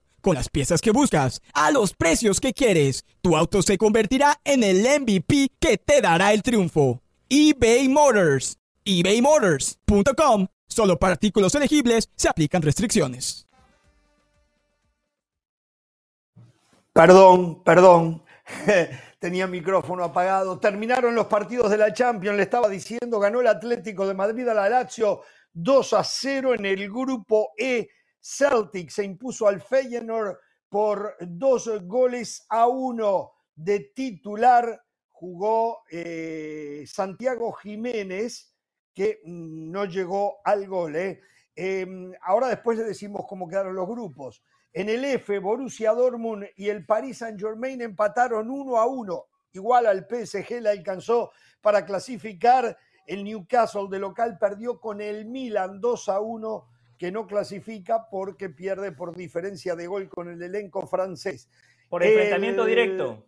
Con las piezas que buscas, a los precios que quieres, tu auto se convertirá en el MVP que te dará el triunfo. eBay Motors. ebaymotors.com Solo para artículos elegibles se aplican restricciones. Perdón, perdón. Tenía micrófono apagado. Terminaron los partidos de la Champions. Le estaba diciendo, ganó el Atlético de Madrid a la Lazio 2 a 0 en el grupo E. Celtic se impuso al Feyenoord por dos goles a uno de titular. Jugó eh, Santiago Jiménez que mm, no llegó al gol. ¿eh? Em, ahora después le decimos cómo quedaron los grupos. En el F, Borussia Dortmund y el Paris Saint-Germain empataron uno a uno. Igual al PSG le alcanzó para clasificar. El Newcastle de local perdió con el Milan 2 a 1, que no clasifica porque pierde por diferencia de gol con el elenco francés. Por enfrentamiento directo.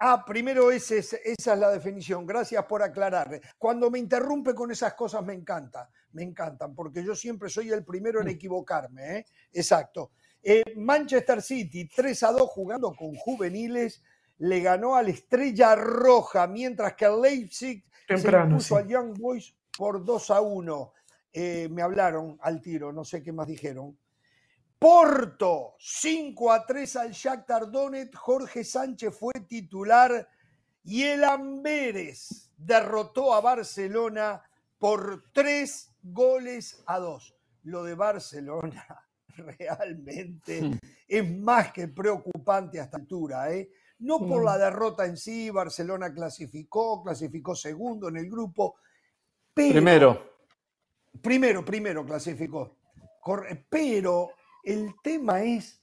Ah, primero esa es la definición. Gracias por aclarar. Cuando me interrumpe con esas cosas me encanta, me encantan, porque yo siempre soy el primero en mm. equivocarme. ¿eh? Exacto. Eh, Manchester City, 3 a 2 jugando con juveniles, le ganó al Estrella Roja, mientras que el Leipzig se impuso al Young Boys por 2 a 1. Eh, me hablaron al tiro, no sé qué más dijeron. Porto, 5 a 3 al Shakhtar Donetsk, Jorge Sánchez fue titular y el Amberes derrotó a Barcelona por 3 goles a 2. Lo de Barcelona realmente hmm. es más que preocupante a esta altura, ¿eh? No por hmm. la derrota en sí, Barcelona clasificó, clasificó segundo en el grupo. primero. Primero, primero clasificó. Pero el tema es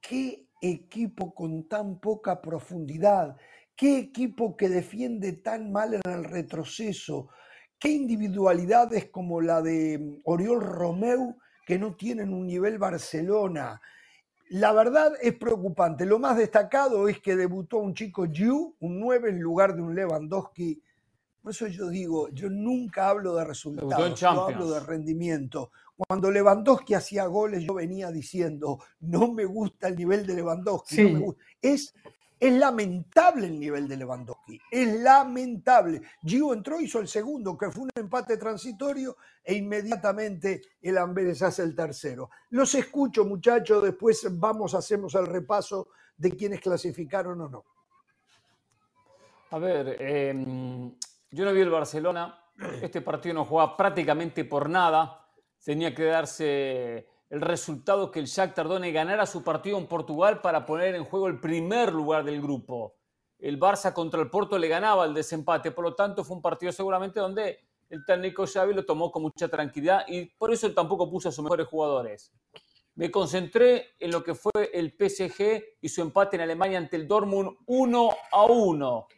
qué equipo con tan poca profundidad, qué equipo que defiende tan mal en el retroceso, qué individualidades como la de mm, Oriol Romeu que no tienen un nivel Barcelona. La verdad es preocupante. Lo más destacado es que debutó un chico Yu, un 9 en lugar de un Lewandowski. Por eso yo digo, yo nunca hablo de resultados, yo hablo de rendimiento. Cuando Lewandowski hacía goles, yo venía diciendo, no me gusta el nivel de Lewandowski. Es, es lamentable el nivel de Lewandowski, es lamentable. Gio entró, hizo el segundo, que fue un empate transitorio, e inmediatamente el Amberes hace el tercero. Los escucho, muchachos, después vamos, hacemos el repaso de quienes clasificaron o no. A ver, em, yo no vi el Barcelona, este partido no jugaba prácticamente por nada tenía que darse el resultado que el Shakhtar Donetsk ganara su partido en Portugal para poner en juego el primer lugar del grupo. El Barça contra el Porto le ganaba el desempate, por lo tanto fue un partido seguramente donde el técnico Xavi lo tomó con mucha tranquilidad y por eso él tampoco puso a sus mejores jugadores. Me concentré en lo que fue el PSG y su empate en Alemania ante el Dortmund 1 a 1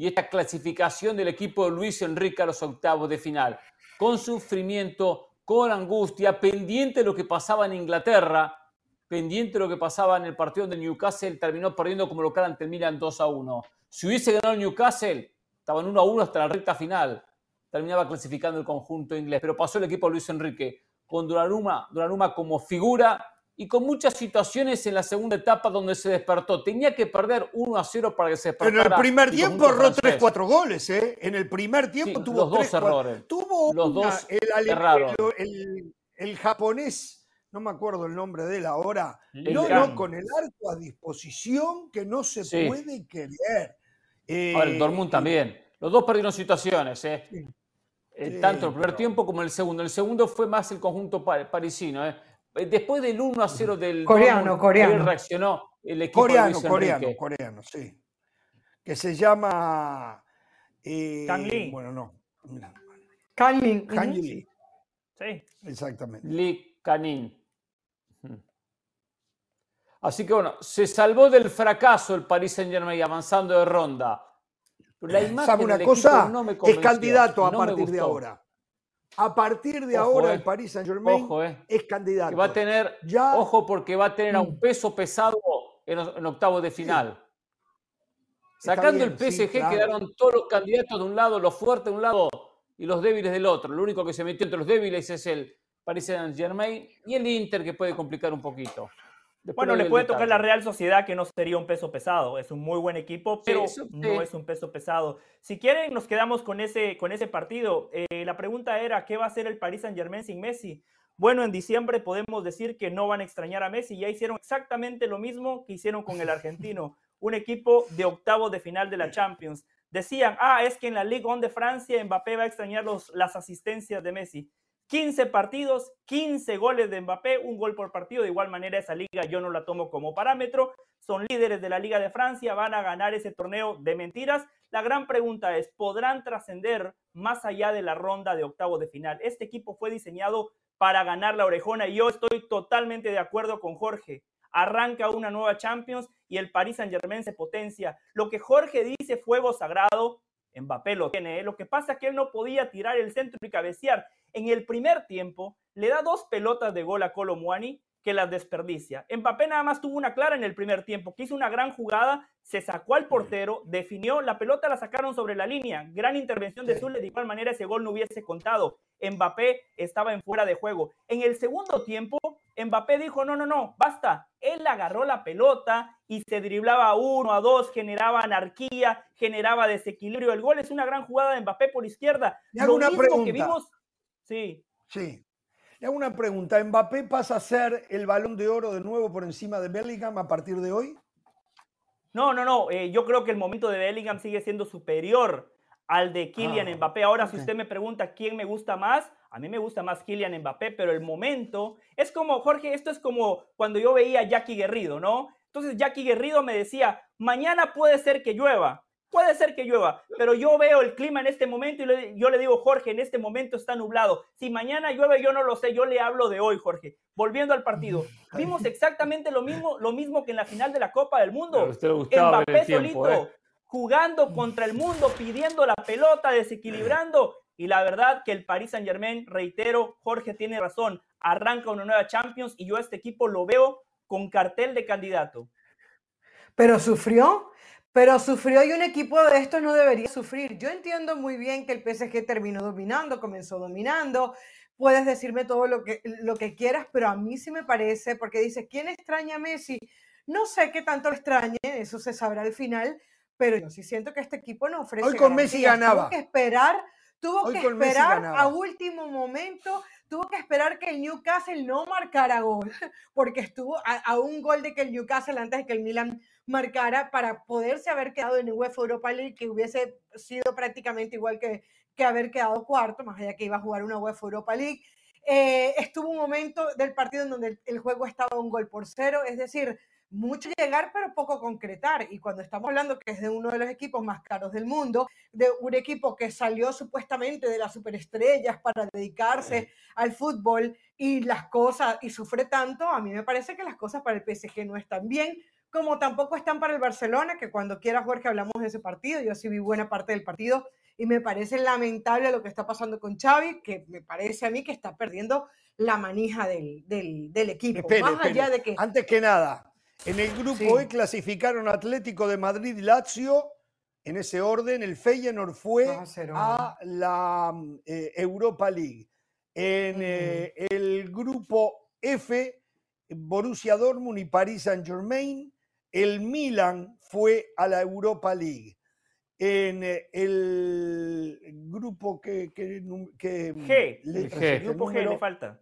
y esta clasificación del equipo de Luis Enrique a los octavos de final. Con sufrimiento, con angustia, pendiente de lo que pasaba en Inglaterra, pendiente de lo que pasaba en el partido de Newcastle, terminó perdiendo como local ante el Milan 2 a 1. Si hubiese ganado Newcastle, estaban 1 a 1 hasta la recta final. Terminaba clasificando el conjunto inglés, pero pasó el equipo Luis Enrique con Donnarumma, Donnarumma como figura y con muchas situaciones en la segunda etapa donde se despertó. Tenía que perder 1 a 0 para que se despertara. En el primer tiempo erró 3-4 goles, ¿eh? En el primer tiempo tuvo los dos errores. Tuvo los dos el, el, japonés, no me acuerdo el nombre de él ahora, no, no, con el arco a disposición que no se puede creer. el Dortmund también. Los dos perdieron situaciones, ¿eh? eh tanto el primer tiempo como el segundo. El segundo fue más el conjunto parisino, ¿eh? Eh, después del 1 a 0 del coreano, coreano. Él reaccionó, el equipo coreano, coreano, coreano, sí. Que se llama. Eh, Kang Lee. Bueno, no. Kang Lee. Kang Lee. Sí. Exactamente. Lee Canin. Así que bueno, se salvó del fracaso el Paris Saint Germain avanzando de ronda. La imagen ¿Sabe una cosa? es candidato a partir de ahora. A partir de ahora el eh. Paris Saint Germain eh. es candidato. va a tener, ojo porque va a tener a un mm. peso pesado en, en octavos de final. Sacando el PSG quedaron todos los candidatos de un lado, los fuertes de un lado y los débiles del otro. Lo único que se metió entre los débiles es el Paris Saint Germain y el Inter que puede complicar un poquito bueno, le puede tocar la Real Sociedad, que no sería un peso pesado. Es un muy buen equipo, pero no es un peso pesado. Si quieren, nos quedamos con ese, con ese partido. Eh, la pregunta era, ¿qué va a hacer el Paris Saint-Germain sin Messi? Bueno, en diciembre podemos decir que no van a extrañar a Messi. Ya hicieron exactamente lo mismo que hicieron con el argentino. un equipo de octavo de final de la Champions. Decían, ah, es que en la Ligue 1 de Francia Mbappé va a extrañar los, las asistencias de Messi. 15 partidos, 15 goles de Mbappé, un gol por partido. De igual manera, esa liga yo no la tomo como parámetro. Son líderes de la Liga de Francia, van a ganar ese torneo de mentiras. La gran pregunta es, ¿podrán trascender más allá de la ronda de octavo de final? Este equipo fue diseñado para ganar la orejona y yo estoy totalmente de acuerdo con Jorge. Arranca una nueva Champions y el Paris Saint Germain se potencia. Lo que Jorge dice, fuego sagrado, Mbappé lo tiene. ¿eh? Lo que pasa es que él no podía tirar el centro y cabecear. En el primer tiempo, le da dos pelotas de gol a Colomwani que las desperdicia. Mbappé nada más tuvo una clara en el primer tiempo, que hizo una gran jugada, se sacó al portero, definió, la pelota la sacaron sobre la línea. Gran intervención de Zule, de igual manera ese gol no hubiese contado. Mbappé estaba en fuera de juego. En el segundo tiempo, Mbappé dijo, no, no, no, basta. Él agarró la pelota y se driblaba a uno, a dos, generaba anarquía, generaba desequilibrio. El gol es una gran jugada de Mbappé por izquierda. Lo mismo pregunta. que vimos. Sí. Sí. Le hago una pregunta. ¿Mbappé pasa a ser el balón de oro de nuevo por encima de Bellingham a partir de hoy? No, no, no. Eh, yo creo que el momento de Bellingham sigue siendo superior al de Kylian ah, Mbappé. Ahora, si usted me pregunta quién me gusta más, a mí me gusta más Kylian Mbappé, pero el momento es como, Jorge, esto es como cuando yo veía a Jackie Guerrido, ¿no? Entonces Jackie Guerrido me decía, mañana puede ser que llueva. Puede ser que llueva, pero yo veo el clima en este momento y yo le digo, Jorge, en este momento está nublado. Si mañana llueve, yo no lo sé, yo le hablo de hoy, Jorge. Volviendo al partido, vimos exactamente lo mismo, lo mismo que en la final de la Copa del Mundo. Mbappé solito, ¿eh? jugando contra el mundo, pidiendo la pelota, desequilibrando. Y la verdad que el Paris Saint Germain, reitero, Jorge tiene razón, arranca una nueva Champions y yo a este equipo lo veo con cartel de candidato. Pero sufrió, pero sufrió y un equipo de estos no debería sufrir. Yo entiendo muy bien que el PSG terminó dominando, comenzó dominando. Puedes decirme todo lo que, lo que quieras, pero a mí sí me parece, porque dice, ¿quién extraña a Messi? No sé qué tanto lo extrañe, eso se sabrá al final, pero yo sí siento que este equipo no ofrece. Hoy con Messi ganaba. Tuvo que esperar, tuvo que esperar a último momento tuvo que esperar que el Newcastle no marcara gol, porque estuvo a, un gol de que el Newcastle antes de que el Milan marcara para poderse haber quedado en el UEFA Europa League, que hubiese sido prácticamente igual que, que haber quedado cuarto, más allá que iba a jugar una UEFA Europa League. Eh, estuvo un momento del partido en donde el juego estaba un gol por cero, es decir, mucho llegar, pero poco concretar. Y cuando estamos hablando que es de uno de los equipos más caros del mundo, de un equipo que salió supuestamente de las superestrellas para dedicarse al fútbol y las cosas, y sufre tanto, a mí me parece que las cosas para el PSG no están bien, como tampoco están para el Barcelona, que cuando quiera que hablamos de ese partido, yo sí vi buena parte del partido y me parece lamentable lo que está pasando con Xavi, que me parece a mí que está perdiendo la manija del, del, equipo. Más allá de que... Antes que nada, en el grupo E clasificaron Atlético de Madrid y Lazio. En ese orden, el Feyenoord fue a la eh, Europa League. En eh, el grupo F, Borussia Dortmund y Paris Saint-Germain. El Milan fue a la Europa League. En eh, el grupo que, G, el grupo G le falta.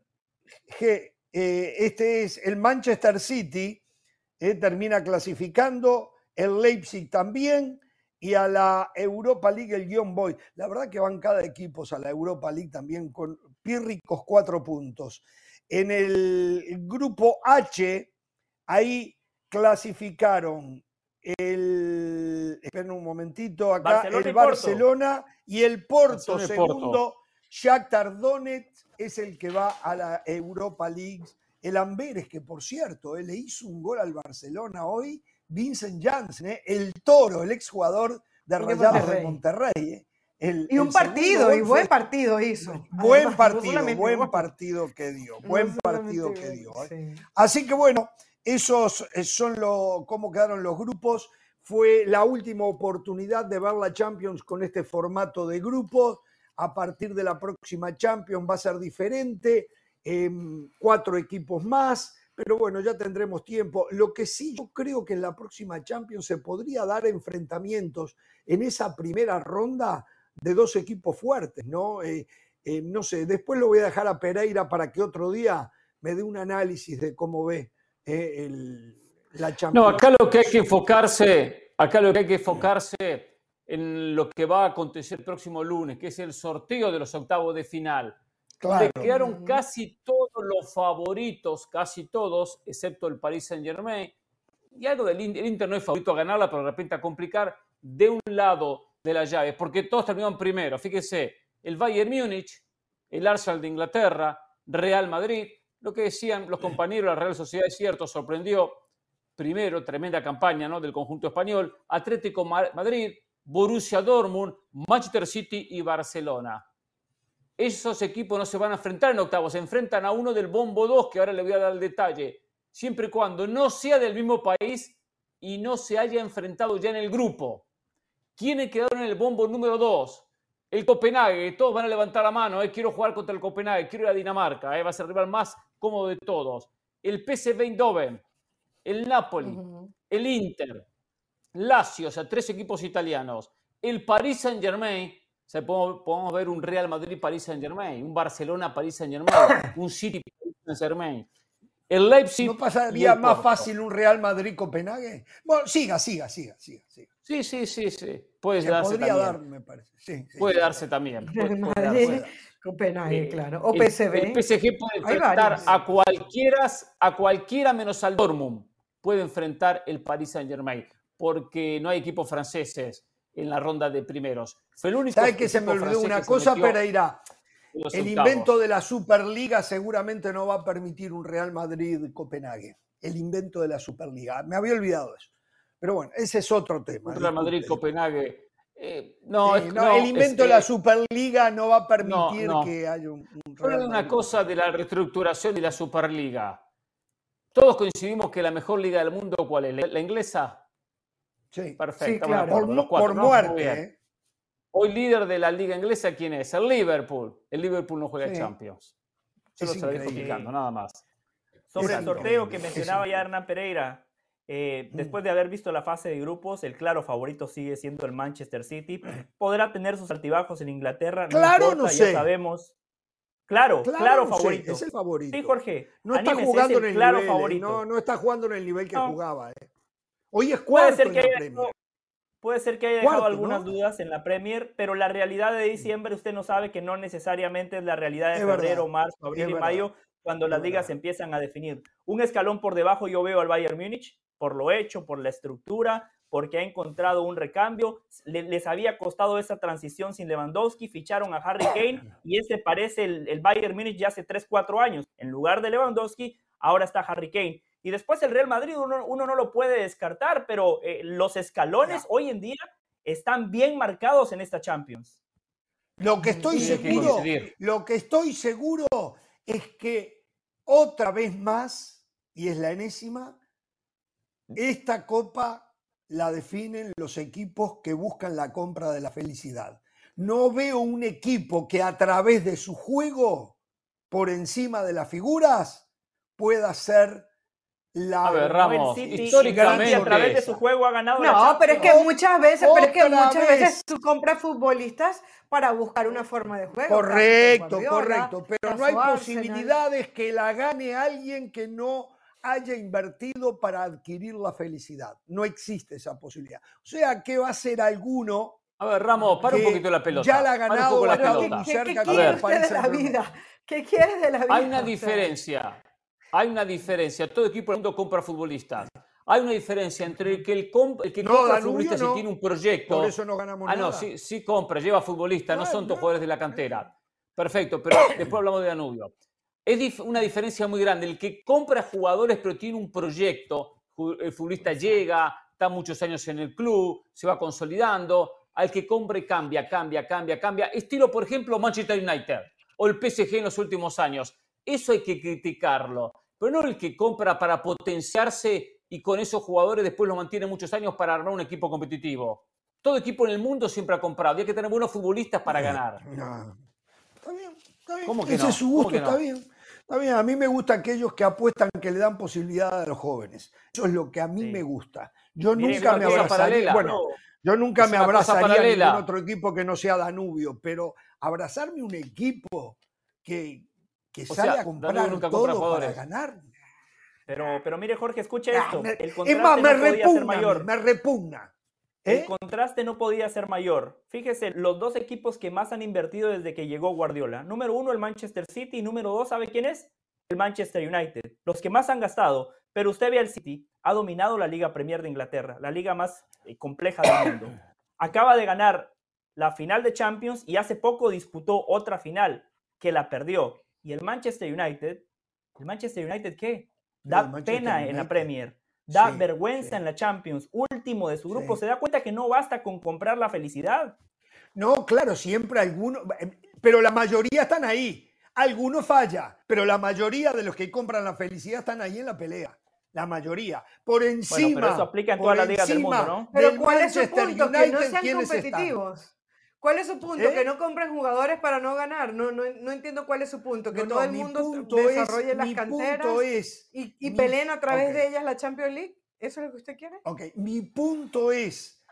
G, este es el Manchester City eh, termina clasificando, el Leipzig también, y a la Europa League el Guión Boy. La verdad que van cada equipo a la Europa League también con pírricos cuatro puntos. En el grupo H, ahí clasificaron el, esperen un momentito, acá el Barcelona y el Porto segundo. Shakhtar Donetsk es el que va a la Europa League. El Amberes, que por cierto, él le hizo un gol al Barcelona hoy, Vincent Janssen, ¿eh? el toro, el exjugador de Rayados de Monterrey. ¿eh? y un partido, y buen partido hizo. Buen partido, buen partido que dio, buen partido que dio. ¿eh? Así que bueno, esos son lo, cómo quedaron los grupos. Fue la última oportunidad de ver la Champions con este formato de grupos. A partir de la próxima Champions va a ser diferente. Em, cuatro equipos más pero bueno, ya tendremos tiempo. Lo que sí yo creo que en la próxima Champions se podría dar enfrentamientos en esa primera ronda de dos equipos fuertes, ¿no? Eh, eh, no sé, después lo voy a dejar a Pereira para que otro día me dé un análisis de cómo ve eh, el, la Champions. No, acá lo que hay que enfocarse, acá lo que hay que enfocarse en lo que va a acontecer el próximo lunes, que es el sorteo de los octavos de final. Claro. quedaron casi todos los favoritos, casi todos, excepto el Paris Saint Germain. Y algo del Inter, el Inter no es favorito a ganarla, pero de repente a complicar de un lado de la llave, porque todos terminaron primero. Fíjese, el Bayern Múnich, el Arsenal de Inglaterra, Real Madrid, lo que decían los compañeros de la Real Sociedad es cierto, sorprendió primero, tremenda campaña ¿no? del conjunto español, Atlético Madrid, Borussia Dortmund, Manchester City y Barcelona esos equipos no se van a enfrentar en octavos, se enfrentan a uno del Bombo 2, que ahora le voy a dar el detalle, siempre y cuando no sea del mismo país y no se haya enfrentado ya en el grupo. ¿Quiénes quedaron en el Bombo número 2? El Copenhague, todos van a levantar la mano, eh, quiero jugar contra el Copenhague, quiero ir a Dinamarca, eh, va a ser rival más cómodo de todos. El PSV Eindhoven, el Napoli, el Inter, Lazio, o sea, tres equipos italianos, el Paris Saint-Germain, sea, podemos, ver un Real Madrid-Paris Saint-Germain, un Barcelona-Paris Saint-Germain, un City-Paris Saint-Germain. El Leipzig. ¿No pasaría más fácil un Real Madrid-Copenhague? Bueno, siga, siga, siga, siga. siga. Sí, sí, sí, sí. Puede darse podría también. dar, me parece. Sí, puede darse también. Copenhague, claro. O PSV. El, PSG puede enfrentar a cualquiera, a cualquiera menos al Dortmund. Puede enfrentar el Paris Saint-Germain. Porque no hay equipos franceses en la ronda de primeros. Fue el único ¿Sabes que se me olvidó una cosa, Pereira? El invento de la Superliga seguramente no va a permitir un Real Madrid-Copenhague. El invento de la Superliga. Me había olvidado eso. Pero bueno, ese es otro tema. Real Madrid-Copenhague. Eh, no, el invento de la Superliga no va a permitir que haya un, un una cosa de la reestructuración de la Superliga. Todos coincidimos que la mejor liga del mundo, ¿cuál es? ¿La inglesa? Sí, perfecto. Por, muerte. ¿eh? Hoy líder de la liga inglesa, ¿quién es? El Liverpool. El Liverpool no juega Champions. Solo se lo dejo picando, nada más. Sobre el sorteo que mencionaba ya Hernán Pereira, eh, mm. después de haber visto la fase de grupos, el claro favorito sigue siendo el Manchester City. Podrá tener sus altibajos en Inglaterra. claro, no sé. Ya sabemos. Claro, claro, favorito. es el favorito. Sí, Jorge. No está jugando en el claro nivel, favorito. No, no está jugando en el nivel que jugaba. Eh. Hoy es cuarto puede ser que haya dejado, Puede ser que haya dejado algunas dudas en la Premier, pero la realidad de diciembre usted no sabe que no necesariamente es la realidad de febrero, marzo, abril y mayo, cuando las ligas empiezan a definir. Un escalón por debajo yo veo al Bayern Múnich, por lo hecho, por la estructura, porque ha encontrado un recambio. les había costado esa transición sin Lewandowski, ficharon a Harry Kane y ese parece el, el Bayern Múnich ya hace 3, 4 años. En lugar de Lewandowski, ahora está Harry Kane. Y después el Real Madrid uno, no lo puede descartar, pero eh, los escalones hoy en día están bien marcados en esta Champions. Lo que estoy seguro, lo que estoy seguro es que otra vez más, y es la enésima, esta copa la definen los equipos que buscan la compra de la felicidad. No veo un equipo que a través de su juego, por encima de las figuras, pueda ser a ver, Ramos, históricamente a través de su juego ha ganado. No, pero es que muchas veces, pero es que muchas veces tú compras futbolistas para buscar una forma de juego. Correcto, correcto, pero no hay posibilidades que la gane alguien que no haya invertido para adquirir la felicidad. No existe esa posibilidad. O sea, que va a ser alguno a ver, Ramos, para un poquito la pelota. Ya la ha ganado la pelota. ¿Qué, qué, qué de la vida? ¿Qué quieres de la vida? Hay una diferencia hay una diferencia. Todo equipo del mundo compra futbolistas. Hay una diferencia entre el que, el, el que compra futbolista si tiene un proyecto. Por eso no ganamos ah, no, sí, sí compra, lleva futbolista, no son todos jugadores de la cantera. Perfecto, pero después hablamos de Danubio. Es una diferencia muy grande. El que compra jugadores pero tiene un proyecto, el futbolista llega, está muchos años en el club, se va consolidando, al que compre cambia, cambia, cambia, cambia. Estilo, por ejemplo, Manchester United o el PSG en los últimos años. Eso hay que criticarlo, pero no el que compra para potenciarse y con esos jugadores después los mantiene muchos años para armar un equipo competitivo. Todo equipo en el mundo siempre ha comprado y hay que tener buenos futbolistas para ganar. Está bien, está bien. ¿Cómo que Ese es su gusto, está bien. Está bien, a mí me gusta aquellos que apuestan que le dan posibilidad a los jóvenes. Eso es lo que a mí me gusta. Yo nunca me abrazaría, bueno, yo nunca me abrazaría a otro equipo que no sea Danubio, pero abrazarme un equipo que, que sale a comprar todo para ganar, pero, pero mire, Jorge, escuche ah, esto. el contraste no podía ser mayor. Me repugna. El ¿eh? contraste no podía ser mayor. Fíjese, los dos equipos que más han invertido desde que llegó Guardiola. Número uno, el Manchester City. Y número dos, ¿sabe quién es? El Manchester United. Los que más han gastado. Pero usted ve al City, ha dominado la Liga Premier de Inglaterra, la liga más eh, compleja del mundo. Acaba de ganar la final de Champions y hace poco disputó otra final que la perdió. Y el Manchester United, ¿el Manchester United qué? da pena en la Premier, da vergüenza en la Champions, último de su grupo, se da cuenta que no basta con comprar la felicidad. No, claro, siempre algunos, em, pero la mayoría están ahí. Algunos falla, pero la mayoría de los que compran la felicidad están ahí en la pelea. La mayoría. Por encima. Bueno, pero eso aplica en todas las ligas del mundo, ¿no? Pero ¿cuál es su punto? que no sean competitivos. ¿Cuál es su punto? Que ¿Eh? no compren jugadores para no ganar. No, no, no entiendo cuál es su punto. Que todo el mundo desarrolle las canteras es, y, y peleen a través de ellas la Champions League. ¿Eso es lo que usted quiere? Ok, mi punto es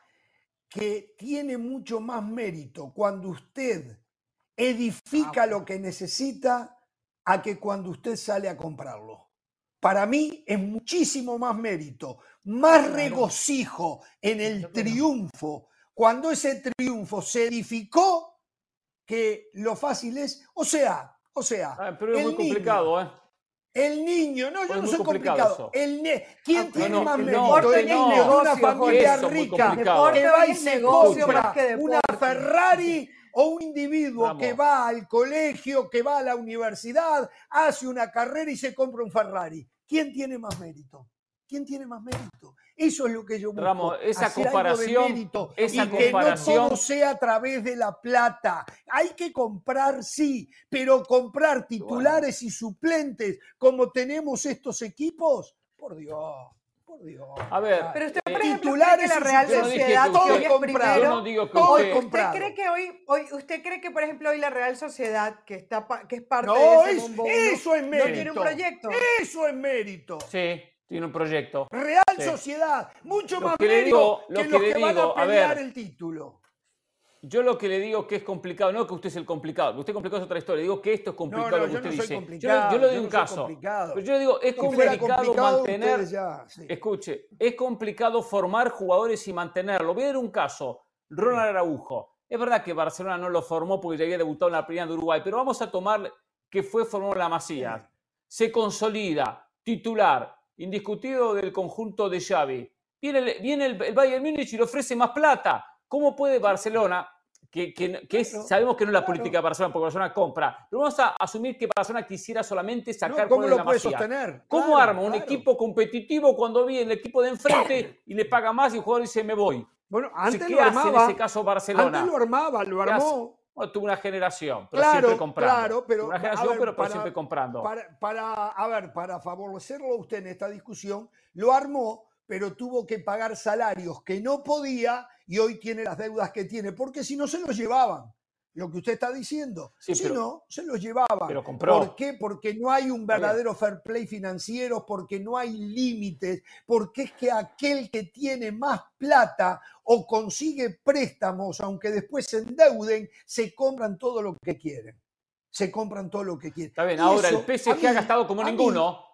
que tiene mucho más mérito cuando usted edifica ah, lo que necesita a que cuando usted sale a comprarlo. Para mí es muchísimo más mérito, más regocijo en el triunfo cuando ese triunfo se edificó, que lo fácil es, o sea, o sea, ah, pero es muy complicado, ¿eh? El niño, no, yo no soy complicado. El ¿Quién tiene más mérito? el niño de una familia rica que va y se compra una Ferrari o un individuo que va al colegio, que va a la universidad, hace una carrera y se compra un Ferrari. ¿Quién tiene más mérito? ¿Quién tiene más mérito? Eso es lo que yo busco. Ramos, esa comparación, esa y que no todo sea a través de la plata. Hay que comprar, sí, pero comprar titulares y suplentes como tenemos estos equipos, por Dios. Por Dios. A ver, pero usted, por ejemplo, titulares que la Real Sociedad todo es comprado. Yo no digo que usted, usted cree que hoy, hoy, usted cree que por ejemplo hoy la Real Sociedad que está que es parte de ese es, eso es mérito. No tiene un proyecto. Eso es mérito. Sí tiene un proyecto. Real Sociedad, mucho más que digo, que, los que, van a pelear el título. Yo lo que le digo que es complicado, no que usted es el complicado, que usted es complicado es otra historia, digo que esto es complicado lo que usted dice. Yo, yo, le doy un caso. Pero yo le digo, es complicado, mantener. Escuche, es complicado formar jugadores y mantenerlo. Voy a dar un caso. Ronald Araujo. Es verdad que Barcelona no lo formó porque ya había debutado en la primera de Uruguay, pero vamos a tomar que fue formado en la Masía. Se consolida, titular, indiscutido del conjunto de Xavi. Viene, viene el, Bayern Múnich y le ofrece más plata. ¿Cómo puede Barcelona, que, que, sabemos que no es la política de Barcelona, porque Barcelona compra, pero vamos a asumir que Barcelona quisiera solamente sacar ¿Cómo lo puede sostener? ¿Cómo arma un equipo competitivo cuando viene el equipo de enfrente y le paga más y el jugador dice me voy? Bueno, antes lo armaba. en ese caso Barcelona? Antes lo armaba, lo armó tuvo una generación, pero siempre comprando. Claro, pero. Una generación, pero siempre comprando. Para, para, a ver, para favorecerlo a usted en esta discusión, lo armó, pero tuvo que pagar salarios que no podía y hoy tiene las deudas que tiene, porque si no se los llevaban lo que usted está diciendo. si no, se los llevaba. Pero compró. ¿Por qué? Porque no hay un verdadero fair play financiero, porque no hay límites, porque es que aquel que tiene más plata o consigue préstamos, aunque después se endeuden, se compran todo lo que quieren. Se compran todo lo que quieren. Está bien, ahora el PSG ha gastado como ninguno.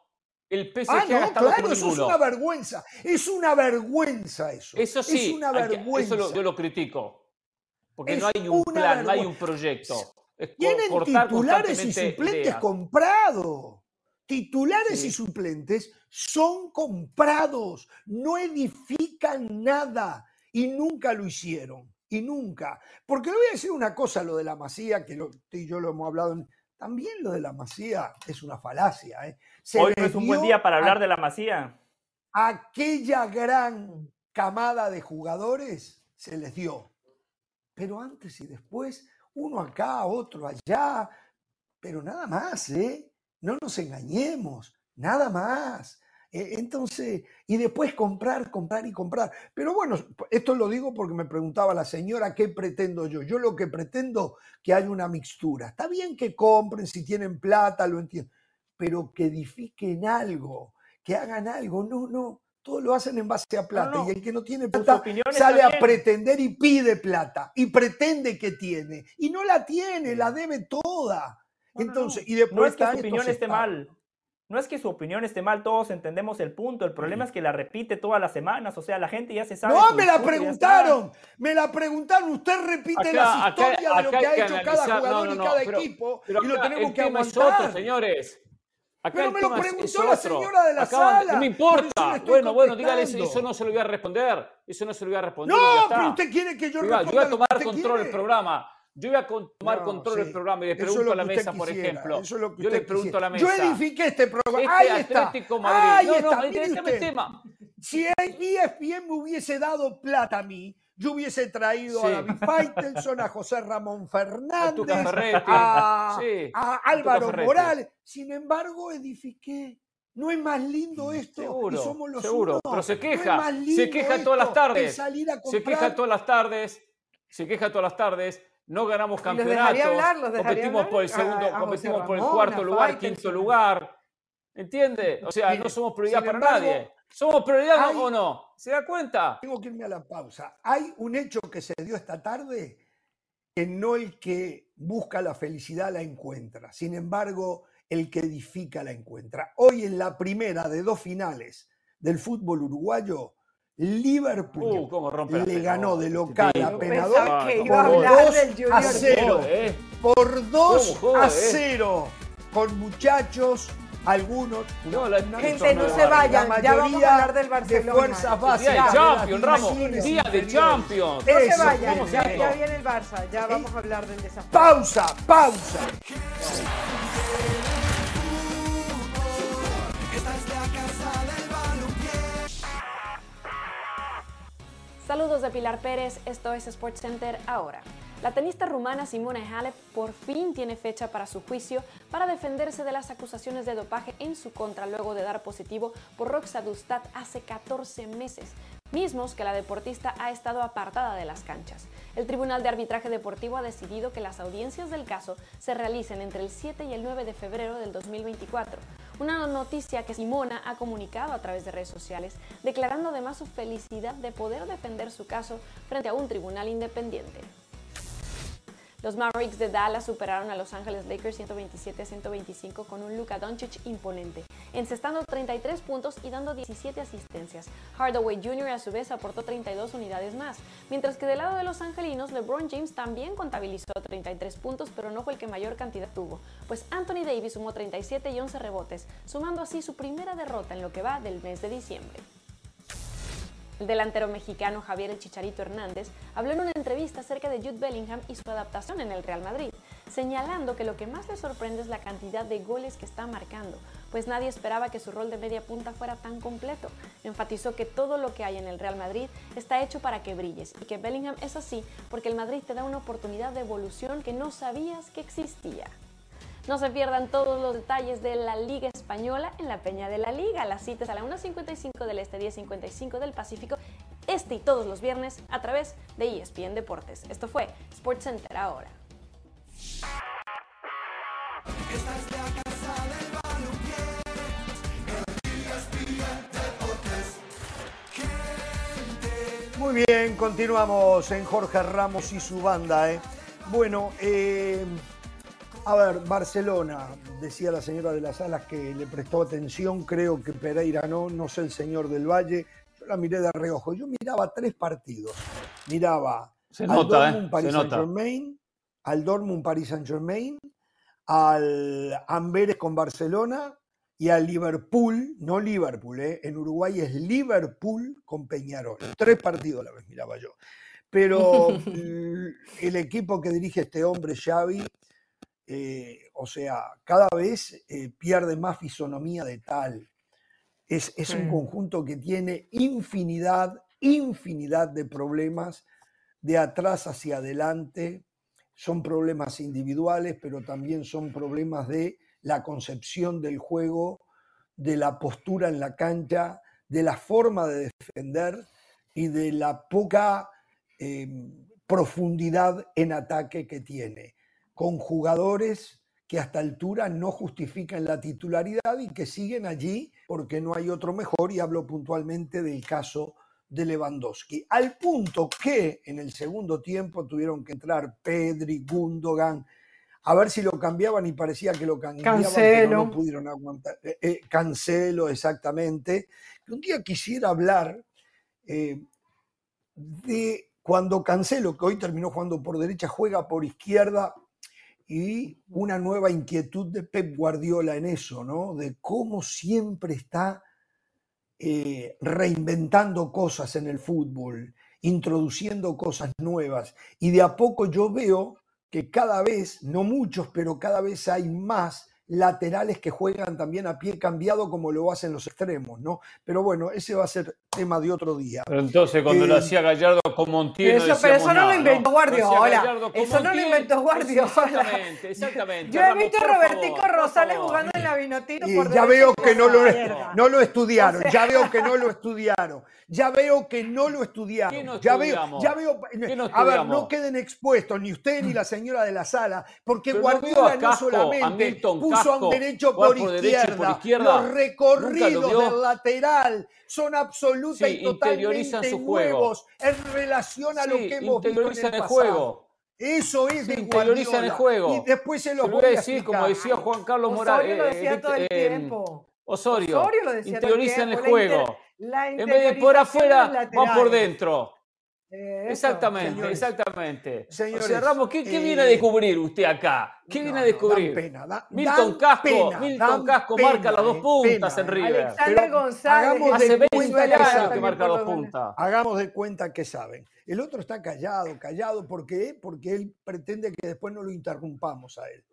El PSG ah, ha gastado claro, como eso ninguno. es una vergüenza. Es una vergüenza eso. Eso sí, es una vergüenza. eso yo lo critico. Porque no hay un plan, no hay un proyecto. Tienen titulares y suplentes comprados. titulares y suplentes son comprados, no edifican nada y nunca lo hicieron. Y nunca. Porque le voy a decir una cosa, lo de la masía, que lo, y yo lo hemos hablado, también lo de la masía es una falacia. ¿eh? Hoy no es un buen día para hablar de la masía. Aquella gran camada de jugadores se les dio. Pero antes y después, uno acá, otro allá, pero nada más, ¿eh? No nos engañemos, nada más. E, entonces, y después comprar, comprar y comprar. Pero bueno, esto lo digo porque me preguntaba la señora, ¿qué pretendo yo? Yo lo que pretendo que haya una mixtura. Está bien que compren, si tienen plata, lo entiendo, pero que edifiquen algo, que hagan algo. No, no, todo lo hacen en base a plata. Y el que no tiene plata sale a pretender y pide plata. Y pretende que tiene. Y no la tiene, la debe toda. Entonces, y después no es que su opinión esté mal. No es que su opinión esté mal, todos entendemos el punto. El problema es que la repite todas las semanas. O sea, la gente ya se sabe. No, me la preguntaron. Me la preguntaron. Usted repite las historias de lo que ha hecho cada jugador y cada equipo. y lo tenemos que aguantar. señores. Pero me lo preguntó la señora de la sala. No me importa. Bueno, bueno, dígale, eso no se lo voy a responder. Eso no se lo voy a responder. No, pero usted quiere que yo responda. Yo voy a tomar control del programa. Yo voy a tomar control del programa y le pregunto a la mesa, por ejemplo. yo le pregunto a la mesa. Yo edifiqué este programa. Este Ahí Atlético está. Madrid. Ahí no, está. no, el tema. Si ESPN me hubiese dado plata a mí, yo hubiese traído a David Faitelson, a José Ramón Fernández, a, sí, a Álvaro Morales. Sin embargo, edifiqué. No es más lindo esto. Seguro, y somos los seguro. unos. Pero se queja. No es más se queja todas las tardes. salir a se queja todas las tardes. Se queja todas las tardes. No ganamos los campeonatos. hablar, los dejaría competimos por el segundo, competimos por el cuarto lugar, Faitelson. quinto lugar. ¿Entiende? O sea, Mire, no somos prioridad sin para embargo, nadie. ¿Somos prioridad hay- o no? ¿Se da cuenta? Tengo que irme a la pausa. Hay un hecho que se dio esta tarde que no el que busca la felicidad la encuentra. Sin embargo, el que edifica la encuentra. Hoy en la primera de dos finales del fútbol uruguayo, Liverpool Uh, le ganó de local a Penador pensaba que ¿cómo iba a por hablar 2 del Junior. a 0. Joder, ¿eh? Por 2 ¿Cómo jode, a eh? 0. Con muchachos, algunos. No, la- Gente, no no, se vayan. Ya vamos a hablar del Barcelona. De fuerzas básicas. Día de Champions, Ramos. Día de. Champions. No se vayan. ¿cómo se Ya, ya viene el Barça. Ya vamos a hablar del desafío. Pausa, pausa. Saludos de Pilar Pérez, esto es SportsCenter ahora. La tenista rumana Simona Halep por fin tiene fecha para su juicio para defenderse de las acusaciones de dopaje en su contra luego de dar positivo por Roxadustat hace 14 meses, mismos que la deportista ha estado apartada de las canchas. El Tribunal de Arbitraje Deportivo ha decidido que las audiencias del caso se realicen entre el 7 y el 9 de febrero del 2024. Una noticia que Simona ha comunicado a través de redes sociales, declarando además su felicidad de poder defender su caso frente a un tribunal independiente. Los Mavericks de Dallas superaron a Los Ángeles Lakers 127-125 con un Luka Doncic imponente, encestando 33 puntos y dando 17 asistencias. Hardaway Jr. a su vez aportó 32 unidades más, mientras que del lado de los angelinos, LeBron James también contabilizó 33 puntos, pero no fue el que mayor cantidad tuvo, pues Anthony Davis sumó 37 y 11 rebotes, sumando así su primera derrota en lo que va del mes de diciembre. El delantero mexicano Javier El Chicharito Hernández habló en una entrevista acerca de Jude Bellingham y su adaptación en el Real Madrid, señalando que lo que más le sorprende es la cantidad de goles que está marcando, pues nadie esperaba que su rol de media punta fuera tan completo. Enfatizó que todo lo que hay en el Real Madrid está hecho para que brilles y que Bellingham es así porque el Madrid te da una oportunidad de evolución que no sabías que existía. No se pierdan todos los detalles de la Liga Española en la Peña de la Liga. Las citas a la 1.55 del Este, 10.55 del Pacífico, este y todos los viernes a través de ESPN Deportes. Esto fue SportsCenter ahora. Muy bien, continuamos en Jorge Ramos y su banda. ¿eh? Bueno, eh, a ver, Barcelona, decía la señora de las Alas que le prestó atención, creo que Pereira no, no sé el señor del Valle. Yo la miré de reojo. Yo miraba tres partidos. Miraba Se al nota, Dortmund ¿eh? Paris. Saint Germain, al Dortmund Paris Saint Germain, al Amberes con Barcelona y a Liverpool, no Liverpool, ¿eh? en Uruguay es Liverpool con Peñarol. Tres partidos a la vez miraba yo. Pero el equipo que dirige este hombre, Xavi, eh, o sea, cada vez eh, pierde más fisonomía de tal. Es, es un conjunto que tiene infinidad, infinidad de problemas de atrás hacia adelante. Son problemas individuales, pero también son problemas de la concepción del juego, de la postura en la cancha, de la forma de defender y de la poca em, profundidad en ataque que tiene, con jugadores que hasta altura no justifican la titularidad y que siguen allí porque no hay otro mejor, y hablo puntualmente del caso de Lewandowski, al punto que en el segundo tiempo tuvieron que entrar Pedri, Gundogan, a ver si lo cambiaban y parecía que lo cambiaban, Cancelo. pero no pudieron aguantar. Eh, eh, cancelo, exactamente. Un día quisiera hablar eh, de cuando Cancelo, que hoy terminó jugando por derecha, juega por izquierda y una nueva inquietud de Pep Guardiola en eso, ¿no? De cómo siempre está reinventando cosas en el fútbol, introduciendo cosas nuevas. Y de a poco yo veo que cada vez, no muchos, pero cada vez hay más laterales que juegan también a pie cambiado como lo hacen los extremos, ¿no? Pero bueno, ese va a ser tema de otro día. Pero entonces cuando lo Eh, hacía Gallardo con Montiel Eso, pero eso no lo inventó Guardiola. Eso no lo inventó Guardiola. Exactamente, exactamente. Yo he visto a Robertico favor, Rosales jugando en la Vinotino Y por ya veo que no lo, no lo estudiaron, O sea- ya veo que no lo estudiaron, ya veo que no lo estudiaron, ¿Qué no ya veo, estudiamos? ya veo, ¿Qué no a ver, no queden expuestos ni usted ni la señora de la sala, porque Pero no veo Guardiola a no Casco, solamente Milton puso a un derecho por, izquierda, los lo recorridos vio. del lateral son absoluta Sí, y totalmente su juego. en relación a lo que hemos visto en el el pasado. juego. Eso es de interiorizan el Guardiola. juego. Y después se los Se lo voy voy a a decir, como decía Juan Carlos Morales. Osorio lo eh, decía todo el eh, tiempo. Osorio, Osorio lo decía todo el el tiempo, la juego. La En vez de por afuera, de los van por laterales. dentro. Eso. Exactamente, señores. exactamente. Señores, o sea, Ramos, ¿qué, qué eh, viene a descubrir usted acá? ¿Qué No, viene a no, descubrir? dan pena, da- Milton dan Casco, pena, Milton Casco pena, marca las dos eh, puntas en eh. River. Alexander González. hagamos que Hace de 20 cuenta Venezuela que años que también marca dos puntas. Hagamos de cuenta que saben. El otro está callado, callado, ¿por qué? Porque él pretende que después no lo interrumpamos a él.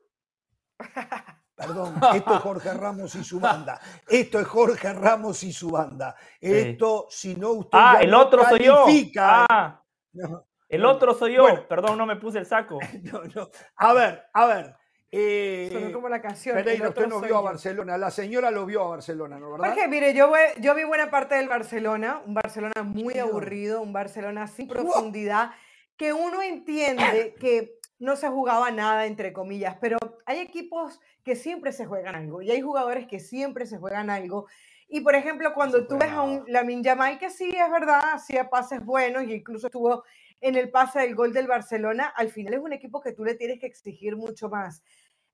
Perdón, esto es Jorge Ramos y su banda. Esto es Jorge Ramos y su banda. Esto, si no usted Ah, ya el no otro soy yo. Ah, no, el otro soy yo. Bueno. Perdón, no me puse el saco. no, no. A ver, a ver. eh, como la canción. Pereira, usted no vio a. Barcelona. La señora lo vio a Barcelona, ¿no? ¿Verdad? Jorge, mire, yo, yo vi buena parte del Barcelona, un Barcelona muy aburrido, un Barcelona sin profundidad, que uno entiende que no se jugaba nada, entre comillas, pero hay equipos que siempre se juegan algo y hay jugadores que siempre se juegan algo. Y por ejemplo, cuando tú ves a un Lamin Yamal, que sí es verdad, hacía pases buenos y incluso estuvo en el pase del gol del Barcelona, al final es un equipo que tú le tienes que exigir mucho más.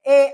Eh,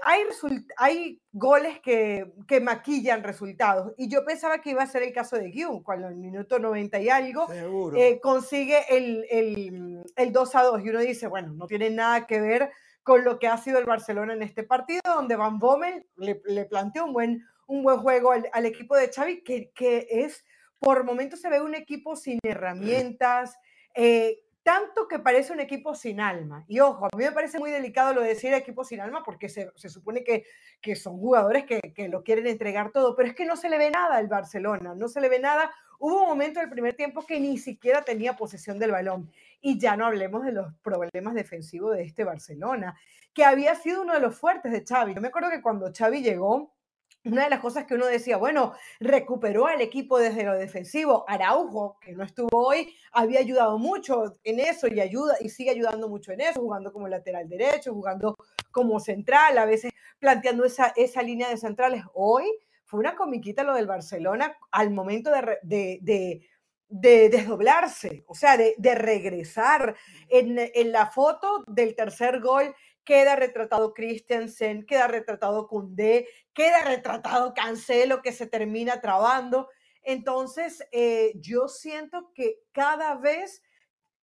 hay, goles que, que maquillan resultados y yo pensaba que iba a ser el caso de Guiu, cuando en el minuto 90 y algo eh, consigue el, el, el 2 a 2 y uno dice, bueno, no tiene nada que ver con lo que ha sido el Barcelona en este partido, donde Van Bommel le, le planteó un buen, un buen juego al, al equipo de Xavi, que, que es, por momentos se ve un equipo sin herramientas, eh, tanto que parece un equipo sin alma. Y ojo, a mí me parece muy delicado lo de decir equipo sin alma porque se, se supone que, que son jugadores que, que lo quieren entregar todo, pero es que no se le ve nada al Barcelona, no se le ve nada. Hubo un momento del primer tiempo que ni siquiera tenía posesión del balón. Y ya no hablemos de los problemas defensivos de este Barcelona, que había sido uno de los fuertes de Xavi. Yo me acuerdo que cuando Xavi llegó, una de las cosas que uno decía, bueno, recuperó al equipo desde lo defensivo. Araujo, que no estuvo hoy, había ayudado mucho en eso y ayuda y sigue ayudando mucho en eso, jugando como lateral derecho, jugando como central, a veces planteando esa, esa línea de centrales. Hoy fue una comiquita lo del Barcelona al momento de, de, de- de desdoblarse, o sea, de, de regresar. En, en la foto del tercer gol queda retratado Christensen, queda retratado Koundé, queda retratado Cancelo que se termina trabando. Entonces, eh, yo siento que cada vez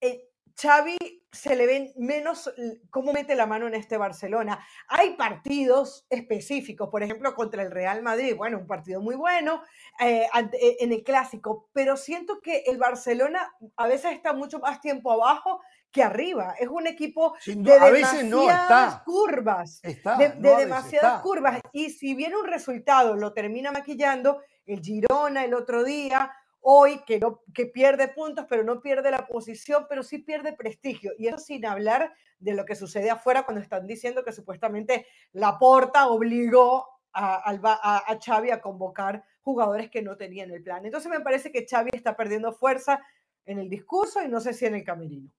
eh, Xavi se le ven menos cómo mete la mano en este Barcelona. Hay partidos específicos, por ejemplo, contra el Real Madrid, bueno, un partido muy bueno eh, eh, en el clásico, pero siento que el Barcelona a veces está mucho más tiempo abajo que arriba. Es un equipo de demasiadas curvas, de, demasiadas curvas. Y si viene un resultado lo termina maquillando, el Girona el otro día, hoy que, no, que pierde puntos, pero no pierde la posición, pero sí pierde prestigio. Y eso sin hablar de lo que sucede afuera cuando están diciendo que supuestamente la porta obligó a, a, a Xavi a convocar jugadores que no tenían el plan. Entonces me parece que Xavi está perdiendo fuerza en el discurso y no sé si en el camerino.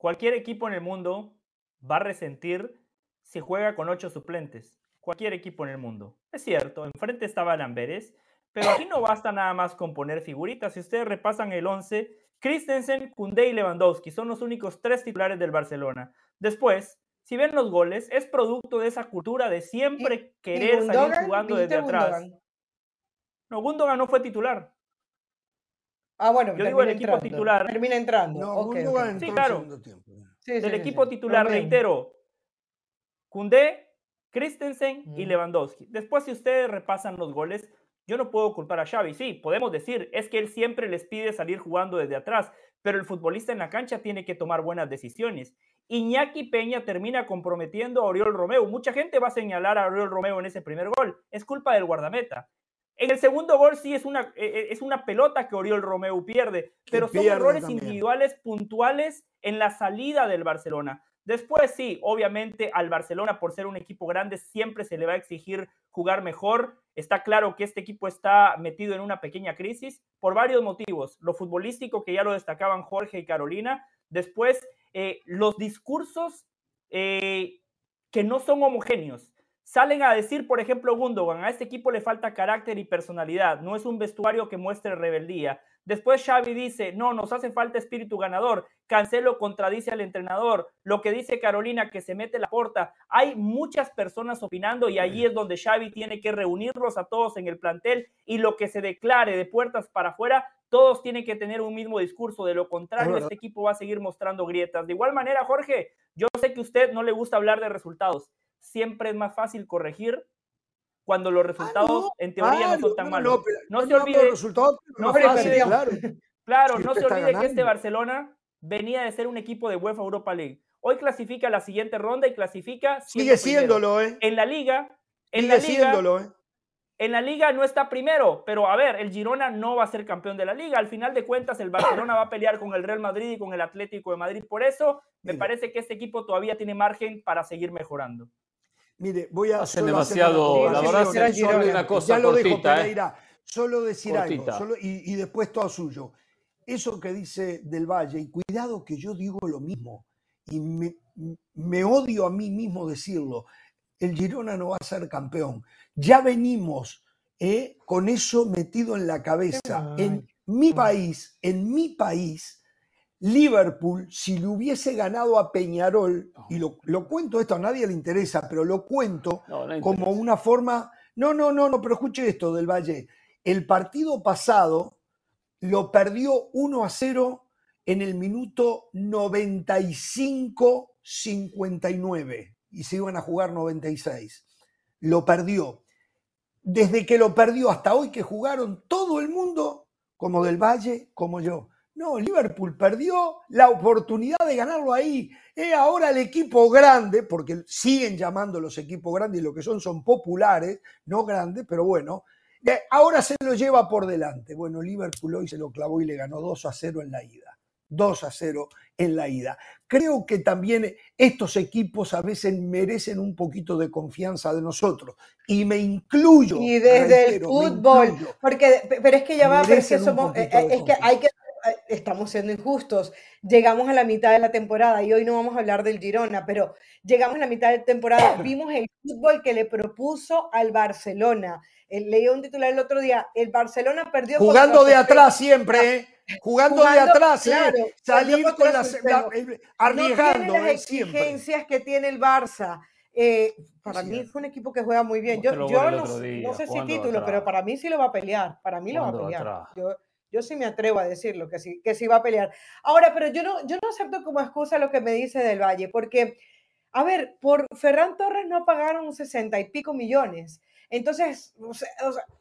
Cualquier equipo en el mundo va a resentir si juega con ocho suplentes. Cualquier equipo en el mundo. Es cierto, enfrente estaba Lamberes, pero aquí no basta nada más con poner figuritas. Si ustedes repasan el 11, Christensen, Koundé y Lewandowski son los únicos tres titulares del Barcelona. Después, si ven los goles, es producto de esa cultura de siempre querer salir jugando desde atrás. No, Gundogan no fue titular. Ah, bueno, yo digo el equipo titular. Termina entrando. No, Gundogan Sí, claro. Del equipo titular, reitero. Koundé, Christensen y mm. Lewandowski. Después, si ustedes repasan los goles, yo no puedo culpar a Xavi. Sí, podemos decir, es que él siempre les pide salir jugando desde atrás, pero el futbolista en la cancha tiene que tomar buenas decisiones. Iñaki Peña termina comprometiendo a Oriol Romeo. Mucha gente va a señalar a Oriol Romeo en ese primer gol. Es culpa del guardameta. En el segundo gol sí es una, e, e, es una pelota que Oriol Romeo pierde, pero son errores individuales puntuales en la salida del Barcelona. Después sí, obviamente al Barcelona por ser un equipo grande siempre se le va a exigir jugar mejor. Está claro que este equipo está metido en una pequeña crisis por varios motivos. Lo futbolístico, que ya lo destacaban Jorge y Carolina. Después, eh, los discursos eh, que no son homogéneos. Salen a decir, por ejemplo, Gundogan, a este equipo le falta carácter y personalidad, no es un vestuario que muestre rebeldía. Después Xavi dice, no, nos hace falta espíritu ganador. Cancelo contradice al entrenador. Lo que dice Carolina, que se mete la porta. Hay muchas personas opinando y allí es donde Xavi tiene que reunirlos a todos en el plantel y lo que se declare de puertas para afuera, todos tienen que tener un mismo discurso. De lo contrario, este equipo va a seguir mostrando grietas. De igual manera, Jorge, yo sé que a usted no le gusta hablar de resultados. Siempre es más fácil corregir cuando los ah, resultados en teoría no son tan malos. No, se olvide, no claro, claro no se olvide que este Barcelona venía de ser un equipo de UEFA Europa League. Hoy clasifica la siguiente ronda y clasifica. Sigue siéndolo, ¿eh? En la liga. En la liga, ¿eh? En la liga no está primero, pero a ver, el Girona no va a ser campeón de la liga. Al final de cuentas, el Barcelona va a pelear con el Real Madrid y con el Atlético de Madrid. Por eso, me parece que este equipo todavía tiene margen para seguir mejorando. Mire, voy a. Hacen demasiado. La verdad, solo una cosa ya lo cortita, dejo, Pereira. ¿eh? Solo decir algo. Solo, y, y, después todo suyo. Eso que dice Del Valle, y cuidado que yo digo lo mismo. Y me, me odio a mí mismo decirlo. El Girona no va a ser campeón. Ya venimos eh, con eso metido en la cabeza. En mi país, en mi país, Liverpool, si le hubiese ganado a Peñarol, y lo, cuento esto, a nadie le interesa, pero lo cuento como una forma. No, no, no, no, pero escuche esto del Valle. El partido pasado lo perdió 1 a 0 en el minuto 95-59 y se iban a jugar 96. Lo perdió. Desde que lo perdió hasta hoy que jugaron todo el mundo, como del Valle, como yo no, Liverpool perdió la oportunidad de ganarlo ahí. Es ahora el equipo grande, porque siguen llamando los equipos grandes y lo que son son populares, no grandes, pero bueno, ahora se lo lleva por delante. Bueno, Liverpool hoy se lo clavó y le ganó 2 a 0 en la ida. 2 a 0 en la ida. Creo que también estos equipos a veces merecen un poquito de confianza de nosotros. Y me incluyo. Y desde el fútbol. Porque, pero es que ya va, es que, somos, eh, eh, es que hay que eh, estamos siendo injustos. Llegamos a la mitad de la temporada y hoy no vamos a hablar del Girona, pero llegamos a la mitad de temporada, vimos el fútbol que le propuso al Barcelona. Leí un titular el otro día, el Barcelona perdió. Jugando de atrás siempre, ¿eh? Jugando, de atrás, ¿eh? claro, salir con las, arriesgando. No las exigencias que tiene el Barça. para mí fue un equipo que juega muy bien. Yo, yo no, sé si título, pero para mí sí lo va a pelear. Para mí lo va a pelear. Yo, Yo sí me atrevo a decirlo, que sí, que sí va a pelear. Ahora, pero yo no, yo no acepto como excusa lo que me dice del Valle, porque, a ver, por Ferran Torres no pagaron sesenta y pico millones. Entonces,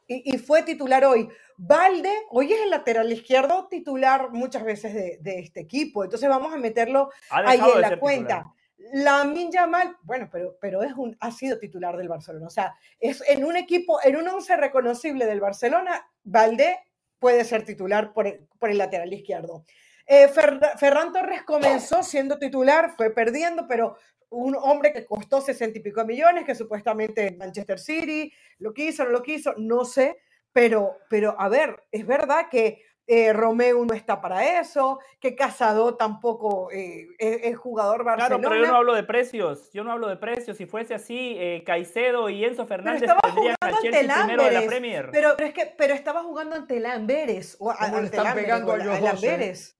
y, fue titular hoy. Valde, hoy es el lateral izquierdo titular muchas veces de, este equipo. Entonces vamos a meterlo ahí en la cuenta. La Minja Mal, bueno, pero, pero es un, ha sido titular del Barcelona. O sea, es en un equipo, en un once reconocible del Barcelona, Valde puede ser titular por el, por el lateral izquierdo. Eh, Ferran Torres comenzó siendo titular, fue perdiendo, pero un hombre que costó sesenta y pico millones, que supuestamente Manchester City lo quiso, no lo quiso, no sé, pero, pero a ver, es verdad que eh, Romeo no está para eso, que Casado tampoco eh, es, jugador Barcelona. Claro, pero yo no hablo de precios, yo no hablo de precios. Si fuese así, eh, Caicedo y Enzo Fernández tendrían al Chelsea primero de la Premier. Pero, pero, es que, pero estaba jugando ante el Amberes. O le están pegando a ellos dos?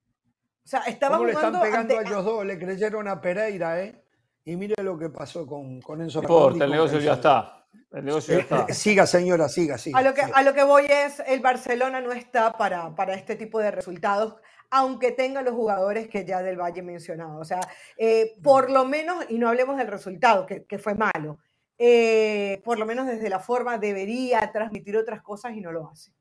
O sea, estaba ¿Cómo jugando le están pegando a ellos dos? Le creyeron a Pereira, ¿eh? Y mire lo que pasó con, con Enzo. No importa, el negocio ya está. El negocio ya está. Siga, señora, siga, siga. A lo que, A lo que voy es, el Barcelona no está para, para este tipo de resultados aunque tenga los jugadores que ya del Valle mencionado. O sea, eh, por lo menos, y no hablemos del resultado, que, que fue malo, eh, por lo menos desde la forma debería transmitir otras cosas y no lo hace.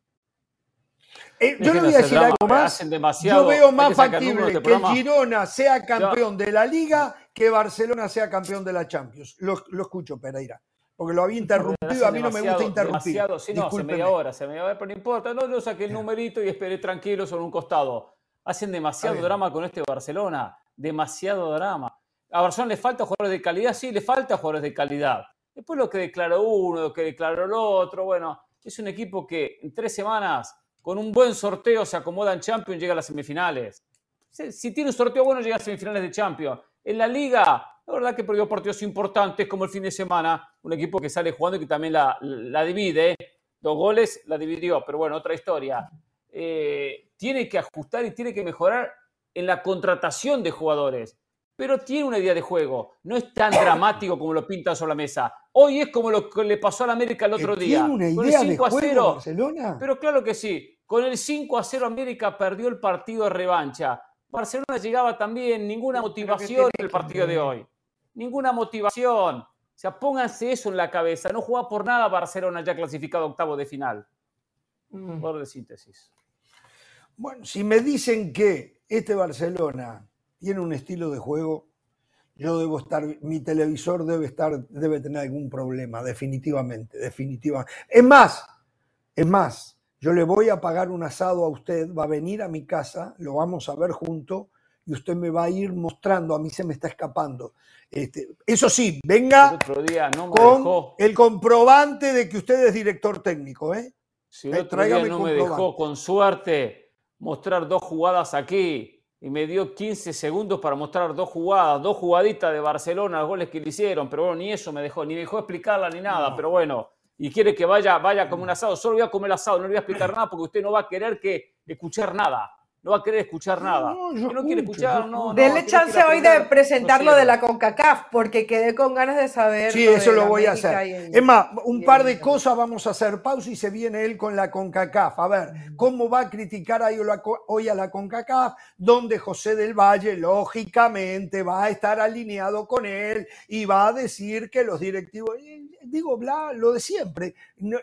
Eh, yo le voy a decir algo más. Yo veo más factible este que el Girona sea campeón de la Liga que Barcelona sea campeón de la Champions. Lo, escucho, Pereira. Porque lo había interrumpido, a mí no me gusta interrumpir. Demasiado, sí, no, hace media hora, hace media hora, pero no importa. No, yo saqué el numerito y esperé tranquilo sobre un costado. Hacen demasiado drama con este Barcelona. Demasiado drama. A Barcelona le falta jugadores de calidad, sí, le falta jugadores de calidad. Después lo que declaró uno, lo que declaró el otro, bueno, es un equipo que en tres semanas con un buen sorteo se acomoda en Champions, llega a las semifinales. Si, tiene un sorteo bueno, llega a semifinales de Champions. En la Liga, la verdad que perdió partidos importantes como el fin de semana. Un equipo que sale jugando y que también la, divide. Dos goles la dividió, pero bueno, otra historia. Eh, tiene que ajustar y tiene que mejorar en la contratación de jugadores. Pero tiene una idea de juego. No es tan dramático como lo pintan sobre la mesa. Hoy es como lo que le pasó al América el otro día. ¿Tiene una idea de juego Barcelona? Pero claro que sí. Con el 5 a 0 América perdió el partido de revancha. Barcelona llegaba también, ninguna motivación en el partido de hoy. Ninguna motivación. O sea, pónganse eso en la cabeza. No juega por nada Barcelona ya clasificado octavo de final. Mm. Por de síntesis. Bueno, si me dicen que este Barcelona tiene un estilo de juego yo debo estar, mi televisor debe estar, debe tener algún problema, definitivamente, definitivamente. Es más, es más, yo le voy a pagar un asado a usted, va a venir a mi casa, lo vamos a ver junto y usted me va a ir mostrando, a mí se me está escapando. Este, eso sí, venga otro día no con el comprobante de que usted es director técnico. ¿eh? Si el otro día no me dejó con suerte mostrar dos jugadas aquí, y me dio 15 segundos para mostrar dos jugadas, dos jugaditas de Barcelona, los goles que le hicieron, pero bueno, ni eso me dejó, ni dejó explicarla ni nada, pero bueno, y quiere que vaya, vaya como un asado, solo voy a comer asado, no le voy a explicar nada porque usted no va a querer que escuchar nada no va a querer escuchar nada. No, no quiere escuchar, no. Denle chance hoy de presentarlo de la CONCACAF, porque quedé con ganas de saber. Sí, eso lo voy a hacer. es más, un par de cosas vamos a hacer pausa y se viene él con la CONCACAF. A ver, ¿cómo va a criticar hoy a la CONCACAF? Donde José del Valle, lógicamente, va a estar alineado con él y va a decir que los directivos. Digo, bla, lo de siempre.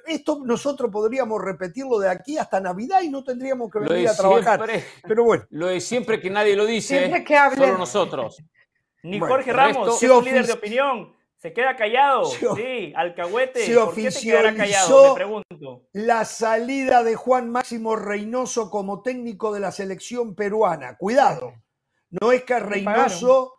Esto nosotros podríamos repetirlo de aquí hasta Navidad y no tendríamos que venir a trabajar. Pero bueno. Lo de siempre que nadie lo dice, que solo nosotros. Ni Jorge Ramos, que es un líder de opinión, se queda callado. sí, alcahuete. Se ¿Por qué te callado? Me pregunto. La salida de Juan Máximo Reynoso como técnico de la selección peruana. Cuidado. No es que Reynoso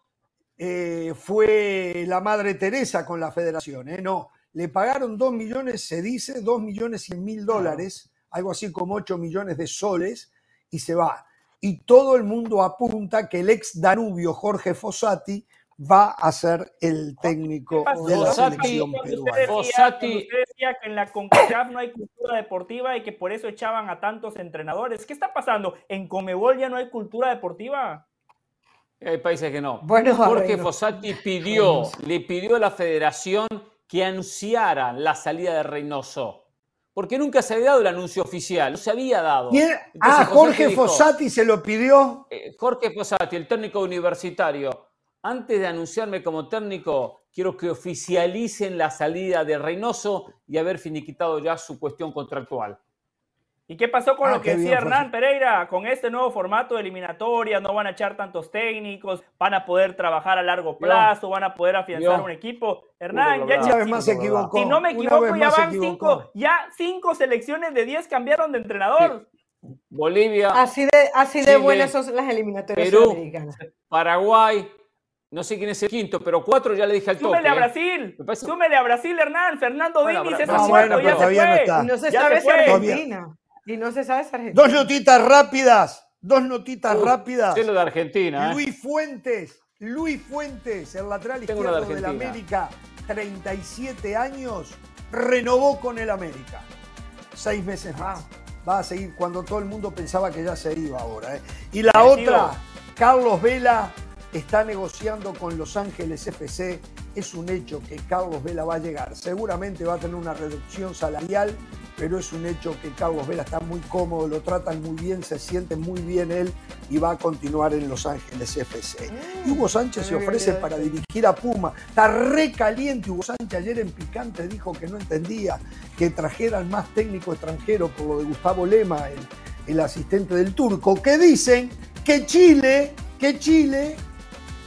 eh, fue la madre Teresa con la federación, ¿eh? no. Le pagaron dos millones, se dice, dos millones cien mil dólares, algo así como ocho millones de soles, y se va. Y todo el mundo apunta que el ex Danubio Jorge Fossati va a ser el técnico de la selección peruana. Fossati decía que en la CONCACAF no hay cultura deportiva y que por eso echaban a tantos entrenadores. ¿Qué está pasando? ¿En Comebol ya no hay cultura deportiva? Hay países que no. Bueno, Jorge Fossati pidió, le pidió a la federación que anunciara la salida de Reynoso porque nunca se había dado el anuncio oficial, no se había dado. ah, Jorge Fossati se lo pidió. Eh, Jorge Fossati, el técnico universitario, antes de anunciarme como técnico, quiero que oficialicen la salida de Reynoso y haber finiquitado ya su cuestión contractual. ¿Y qué pasó con ah, lo que decía Hernán Pereira? Con este nuevo formato de eliminatoria, no van a echar tantos técnicos, van a poder trabajar a largo plazo, van a poder afianzar un equipo. Hernán, ya se equivocó. Si no me equivoco, ya van cinco, ya cinco selecciones de diez cambiaron de entrenador. Bolivia. Así de, así de buenas son las eliminatorias Perú, Paraguay, no sé quién es el quinto, pero cuatro ya le dije al toque. Súmele a ¿eh? Brasil. Súmele a Brasil, Hernán. Fernando bueno, Diniz es no, bueno, ya se fue. No se sabe si Argentina. Y no se sabe si Argentina. Dos notitas rápidas. Dos notitas rápidas. lo de Argentina. ¿eh? Luis Fuentes. Luis Fuentes, el lateral izquierdo de la América, 37 años, renovó con el América. Seis meses más. Va a seguir cuando todo el mundo pensaba que ya se iba ahora. ¿eh? Y la otra, Carlos Vela está negociando con Los Ángeles FC. Es un hecho que Carlos Vela va a llegar. Seguramente va a tener una reducción salarial, pero es un hecho que Carlos Vela está muy cómodo, lo tratan muy bien, se siente muy bien él y va a continuar en Los Ángeles FC. Mm, Hugo Sánchez se ofrece para dirigir a Puma. Está re caliente Hugo Sánchez. Ayer en Picante dijo que no entendía que trajeran más técnico extranjero por lo de Gustavo Lema, el, el asistente del turco, que dicen que Chile, que Chile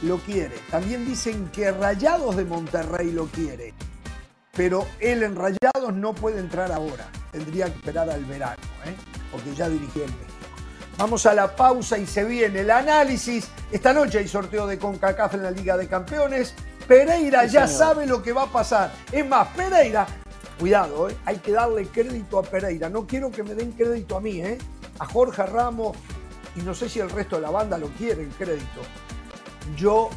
lo quiere. También dicen que Rayados de Monterrey lo quiere. Pero él en Rayados no puede entrar ahora. Tendría que esperar al verano, ¿eh? porque ya dirigió el México. Vamos a la pausa y se viene el análisis. Esta noche hay sorteo de CONCACAF en la Liga de Campeones. Pereira ya sabe lo que va a pasar. Es más, Pereira, cuidado, ¿eh? hay que darle crédito a Pereira. No quiero que me den crédito a mí, ¿eh? a Jorge Ramos y no sé si el resto de la banda lo quieren crédito yo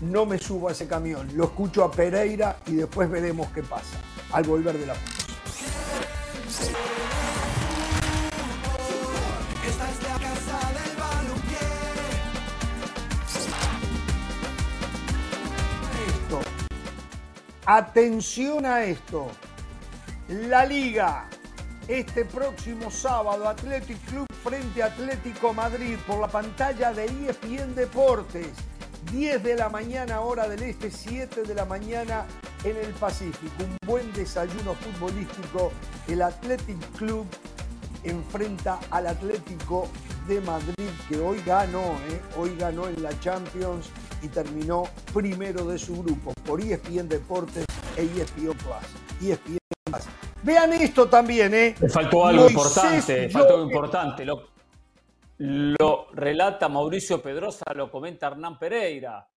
no me subo a ese camión, lo escucho a Pereira y después veremos qué pasa al volver de la Esto. Atención a esto. La liga. Este próximo sábado, Athletic Club frente a Atlético Madrid por la pantalla de ESPN Deportes. 10 de la mañana hora del este, 7 de la mañana en el Pacífico. Un buen desayuno futbolístico. El Athletic Club enfrenta al Atlético de Madrid que hoy ganó, ¿eh? hoy ganó en la Champions y terminó primero de su grupo por ESPN Deportes e ESPN Plus. ESPN Plus. Vean esto también, ¿eh? Le faltó algo importante, faltó algo importante. Lo, lo relata Mauricio Pedrosa, lo comenta Hernán Pereira.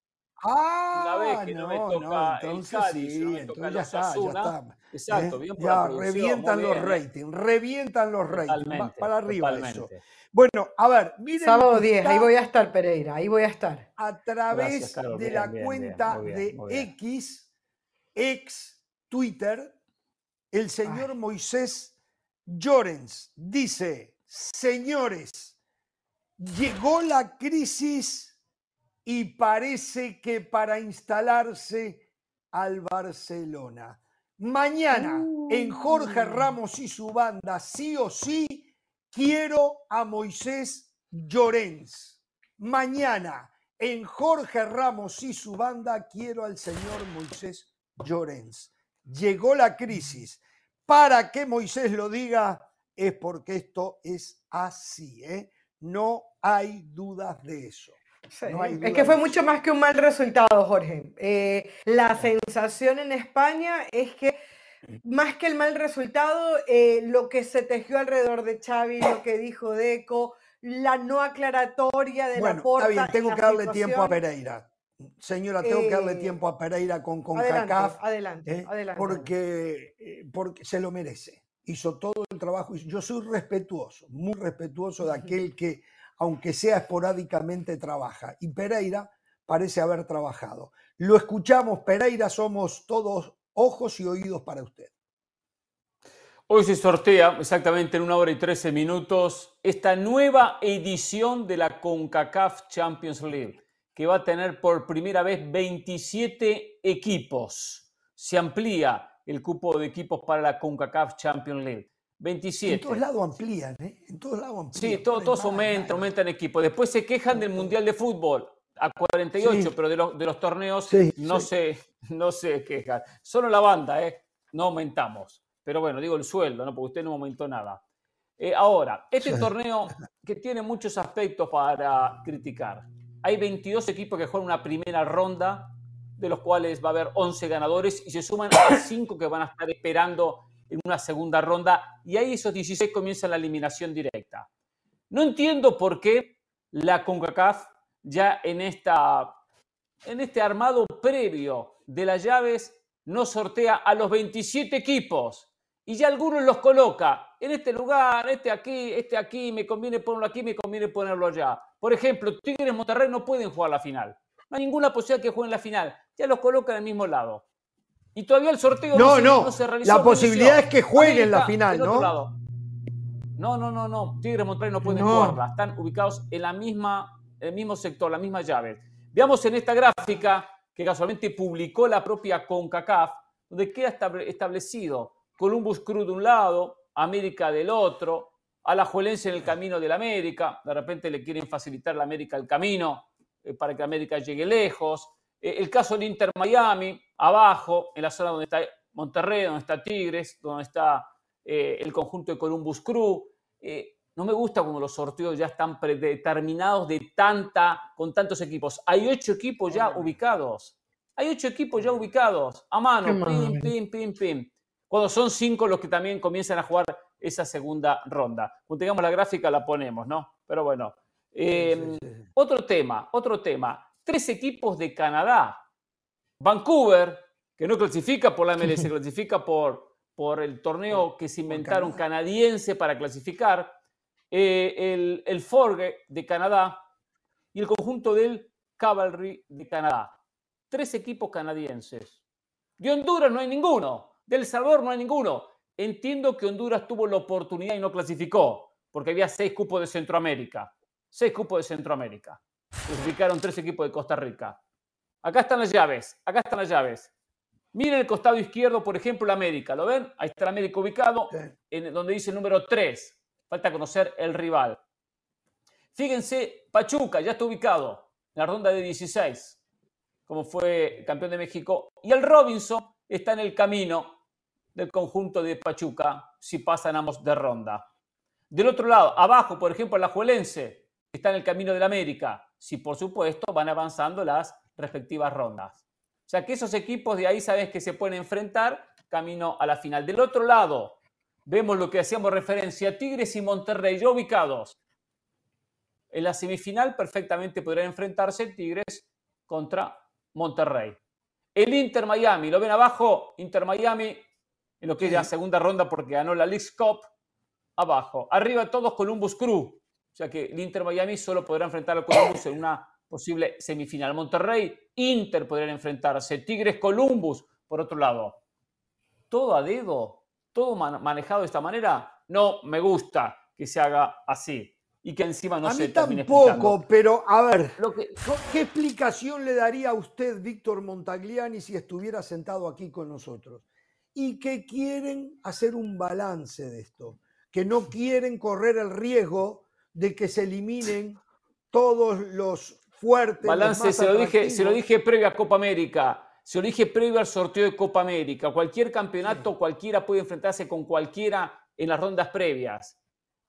Ah, una vez que no, me toca el Cádiz, sí, no me toca ya está, ya está. Exacto, ¿eh? bien por ya, revientan los ratings, revientan los ratings, para arriba eso. Bueno, a ver, miren. Sábado 10, ahí voy a estar, Pereira, ahí voy a estar. A través de la cuenta de X, ex Twitter, el señor Moisés Llorens dice: Señores, Llegó la crisis y parece que para instalarse al Barcelona. Mañana en Jorge uh. Ramos y su banda, sí o sí, quiero a Moisés Llorens. Mañana en Jorge Ramos y su banda, quiero al señor Moisés Llorens. Llegó la crisis. Para que Moisés lo diga, es porque esto es así. ¿eh? No hay dudas de eso. es que fue mucho más que un mal resultado, Jorge. Eh, la sensación en España es que más que el mal resultado, eh, lo que se tejió alrededor de Xavi, lo que dijo Deco, la no aclaratoria de la porta. Está bien, tengo que darle tiempo a Pereira. Señora, tengo que darle eh, tiempo a Pereira con, con adelante, Adelante, adelante. Porque, porque se lo merece. Hizo todo el trabajo. Yo soy respetuoso, muy respetuoso de aquel que aunque sea esporádicamente, trabaja. Y Pereira parece haber trabajado. Lo escuchamos, Pereira, somos todos ojos y oídos para usted. Hoy se sortea exactamente en una hora y trece minutos esta nueva edición de la CONCACAF Champions League, que va a tener por primera vez 27 equipos. Se amplía el cupo de equipos para la CONCACAF Champions League. 27. En todos lados amplían, ¿eh? En todos lados amplían. Sí, todos, todos aumentan, aumentan equipos. Después se quejan del Mundial de Fútbol a 48, pero de los, de los torneos no, Se, no se quejan. Solo la banda, ¿eh? No aumentamos. Pero bueno, digo el sueldo, ¿no? Porque usted no aumentó nada. Eh, ahora, este torneo que tiene muchos aspectos para criticar. Hay 22 equipos que juegan una primera ronda, de los cuales va a haber 11 ganadores y se suman a 5 que van a estar esperando en una segunda ronda y ahí esos 16 comienzan la eliminación directa. No entiendo por qué la CONCACAF ya en, esta, en este armado previo de las llaves no sortea a los 27 equipos y ya algunos los coloca en este lugar, este aquí, este aquí, me conviene ponerlo aquí, me conviene ponerlo allá. Por ejemplo, Tigres Monterrey no pueden jugar la final. No hay ninguna posibilidad que jueguen la final. Ya los coloca en el mismo lado. Y todavía el sorteo no, no, se, realizó. La posibilidad es que jueguen la final, ¿no? No, no, no, no. Tigres Monterrey no pueden jugarla. Están ubicados en la misma, el mismo sector, la misma llave. Veamos en esta gráfica que casualmente publicó la propia CONCACAF, donde queda establecido Columbus Crew de un lado, América del otro, Alajuelense en el camino de la América, de repente le quieren facilitar a la América el camino para que América llegue lejos. Eh, el caso del Inter Miami, abajo, en la zona donde está Monterrey, donde está Tigres, donde está eh, el conjunto de Columbus Crew. no me gusta cuando los sorteos ya están predeterminados de tanta, con tantos equipos. Hay ocho equipos ya ubicados. Hay ocho equipos ya ubicados, a mano, pim, pim, pim, pim cuando son cinco los que también comienzan a jugar esa segunda ronda. Cuando tengamos la gráfica la ponemos, ¿no? Pero bueno. Em, otro tema, otro tema. Tres equipos de Canadá. Vancouver, que no clasifica por la MLS, clasifica por, por el torneo que se inventaron canadiense para clasificar. Eh, el, el Forge de Canadá y el conjunto del Cavalry de Canadá. Tres equipos canadienses. De Honduras no hay ninguno. Del Salvador no hay ninguno. Entiendo que Honduras tuvo la oportunidad y no clasificó, porque había seis cupos de Centroamérica. Seis cupos de Centroamérica. Clasificaron tres equipos de Costa Rica. Acá están las llaves. Acá están las llaves. Miren el costado izquierdo, por ejemplo, la América. ¿Lo ven? Ahí está la América ubicado, en donde dice el número 3. Falta conocer el rival. Fíjense, Pachuca ya está ubicado en la ronda de 16, como fue campeón de México. Y el Robinson está en el camino del conjunto de Pachuca si pasan ambos de ronda. Del otro lado, abajo, por ejemplo, la Juelense está en el camino de la América, si por supuesto van avanzando las respectivas rondas. O sea que esos equipos de ahí sabes que se pueden enfrentar camino a la final. Del otro lado, vemos lo que hacíamos referencia, Tigres y Monterrey ya ubicados. En la semifinal perfectamente podrían enfrentarse Tigres contra Monterrey. El Inter Miami, lo ven abajo, Inter Miami en lo que es la segunda ronda porque ganó la League Cup, abajo. Arriba todos Columbus Crew, sea que el Inter Miami solo podrá enfrentar al Columbus en una posible semifinal. Monterrey, Inter podrían enfrentarse, Tigres, Columbus, por otro lado. Todo a dedo, todo manejado de esta manera, no me gusta que se haga así y que encima no a se mí tampoco, pero a ver, ¿qué explicación le daría a usted, Víctor Montagliani, si estuviera sentado aquí con nosotros? y que quieren hacer un balance de esto, que no quieren correr el riesgo de que se eliminen todos los fuertes. Balance, se, lo dije, se lo dije previo a Copa América, se lo dije previo al sorteo de Copa América. Cualquier campeonato, cualquiera puede enfrentarse con cualquiera en las rondas previas.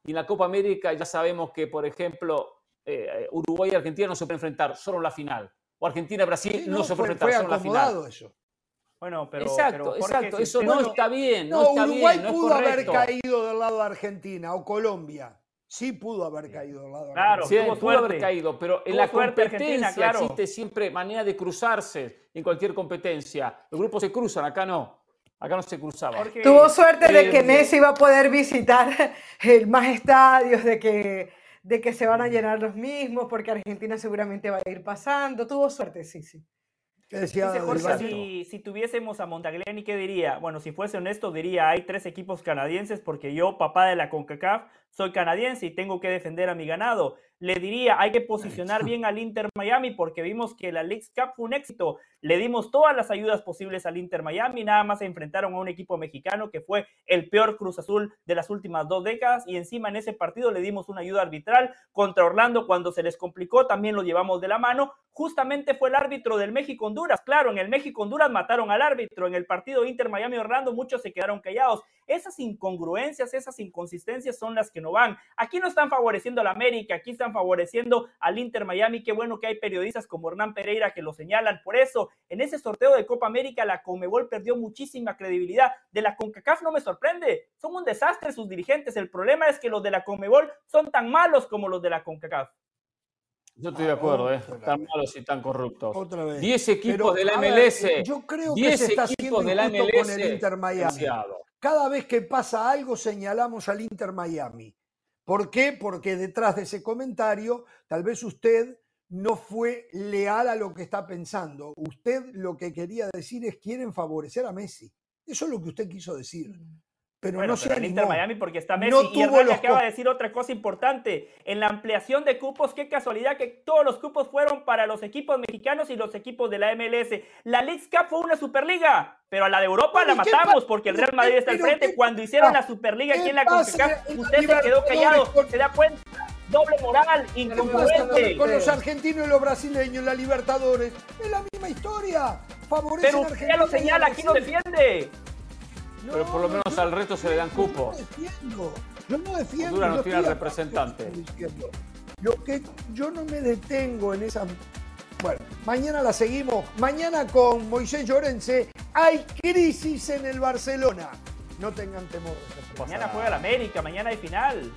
Y en la Copa América ya sabemos que, por ejemplo, eh, Uruguay y Argentina no se pueden enfrentar solo en la final. O Argentina y Brasil no, se pueden enfrentar solo en la final. Eso. Bueno, pero. Exacto, exacto. Eso no está bien. No, Uruguay pudo haber caído del lado de Argentina o Colombia. Sí pudo haber caído del lado de Argentina. Claro, sí, pudo haber caído, pero en la competencia existe siempre manera de cruzarse en cualquier competencia. Los grupos se cruzan, acá no. Acá no se cruzaba. Tuvo suerte de que eh, Messi iba a poder visitar más estadios, de que, de que se van a llenar los mismos, porque Argentina seguramente va a ir pasando. Tuvo suerte, sí, sí. Dice Jorge, si, tuviésemos a Montagliani, ¿qué diría? Bueno, si fuese honesto, diría, hay tres equipos canadienses porque yo, papá de la CONCACAF, soy canadiense y tengo que defender a mi ganado le diría, hay que posicionar bien al Inter Miami porque vimos que la League Cup fue un éxito. Le dimos todas las ayudas posibles al Inter Miami, nada más se enfrentaron a un equipo mexicano que fue el peor Cruz Azul de las últimas dos décadas y encima en ese partido le dimos una ayuda arbitral contra Orlando cuando se les complicó, también lo llevamos de la mano. Justamente fue el árbitro del México-Honduras. Claro, en el México-Honduras mataron al árbitro, en el partido Inter Miami-Orlando muchos se quedaron callados. Esas incongruencias, esas inconsistencias son las que no van. Aquí no están favoreciendo a la América, aquí están favoreciendo al Inter Miami. Qué bueno que hay periodistas como Hernán Pereira que lo señalan. Por eso, en ese sorteo de Copa América, la Comebol perdió muchísima credibilidad. De la CONCACAF no me sorprende. Son un desastre sus dirigentes. El problema es que los de la Comebol son tan malos como los de la CONCACAF. Yo estoy de acuerdo, ¿eh? tan malos y tan corruptos. Otra vez. 10 equipos de la MLS. yo creo que se está haciendo de la MLS con el Inter Miami. Cada vez que pasa algo señalamos al Inter Miami. ¿Por qué? Porque detrás de ese comentario, tal vez usted no fue leal a lo que está pensando. Usted lo que quería decir es quieren favorecer a Messi. Eso es lo que usted quiso decir. Pero no se el Inter Miami porque está Messi y Hernán acaba de decir otra cosa importante. En la ampliación de cupos, qué casualidad que todos los cupos fueron para los equipos mexicanos y los equipos de la MLS. La League Cup fue una Superliga, pero a la de Europa la matamos porque el Real Madrid está al frente. Cuando hicieron la Superliga aquí en la CONCACAF, usted se quedó callado. ¿Se da cuenta? Doble moral, incongruente. Con los argentinos y los brasileños, la Libertadores, es la misma historia. Favorece pero usted ya lo señala, aquí no defiende pero por lo menos al resto se le dan cupo. Yo no defiendo. Yo no defiendo. Honduras no tiene representante. Lo que yo no me detengo en esa. Bueno, mañana la seguimos. Mañana con Moisés Llorense hay crisis en el Barcelona. No tengan temor. Mañana juega el América, mañana hay final.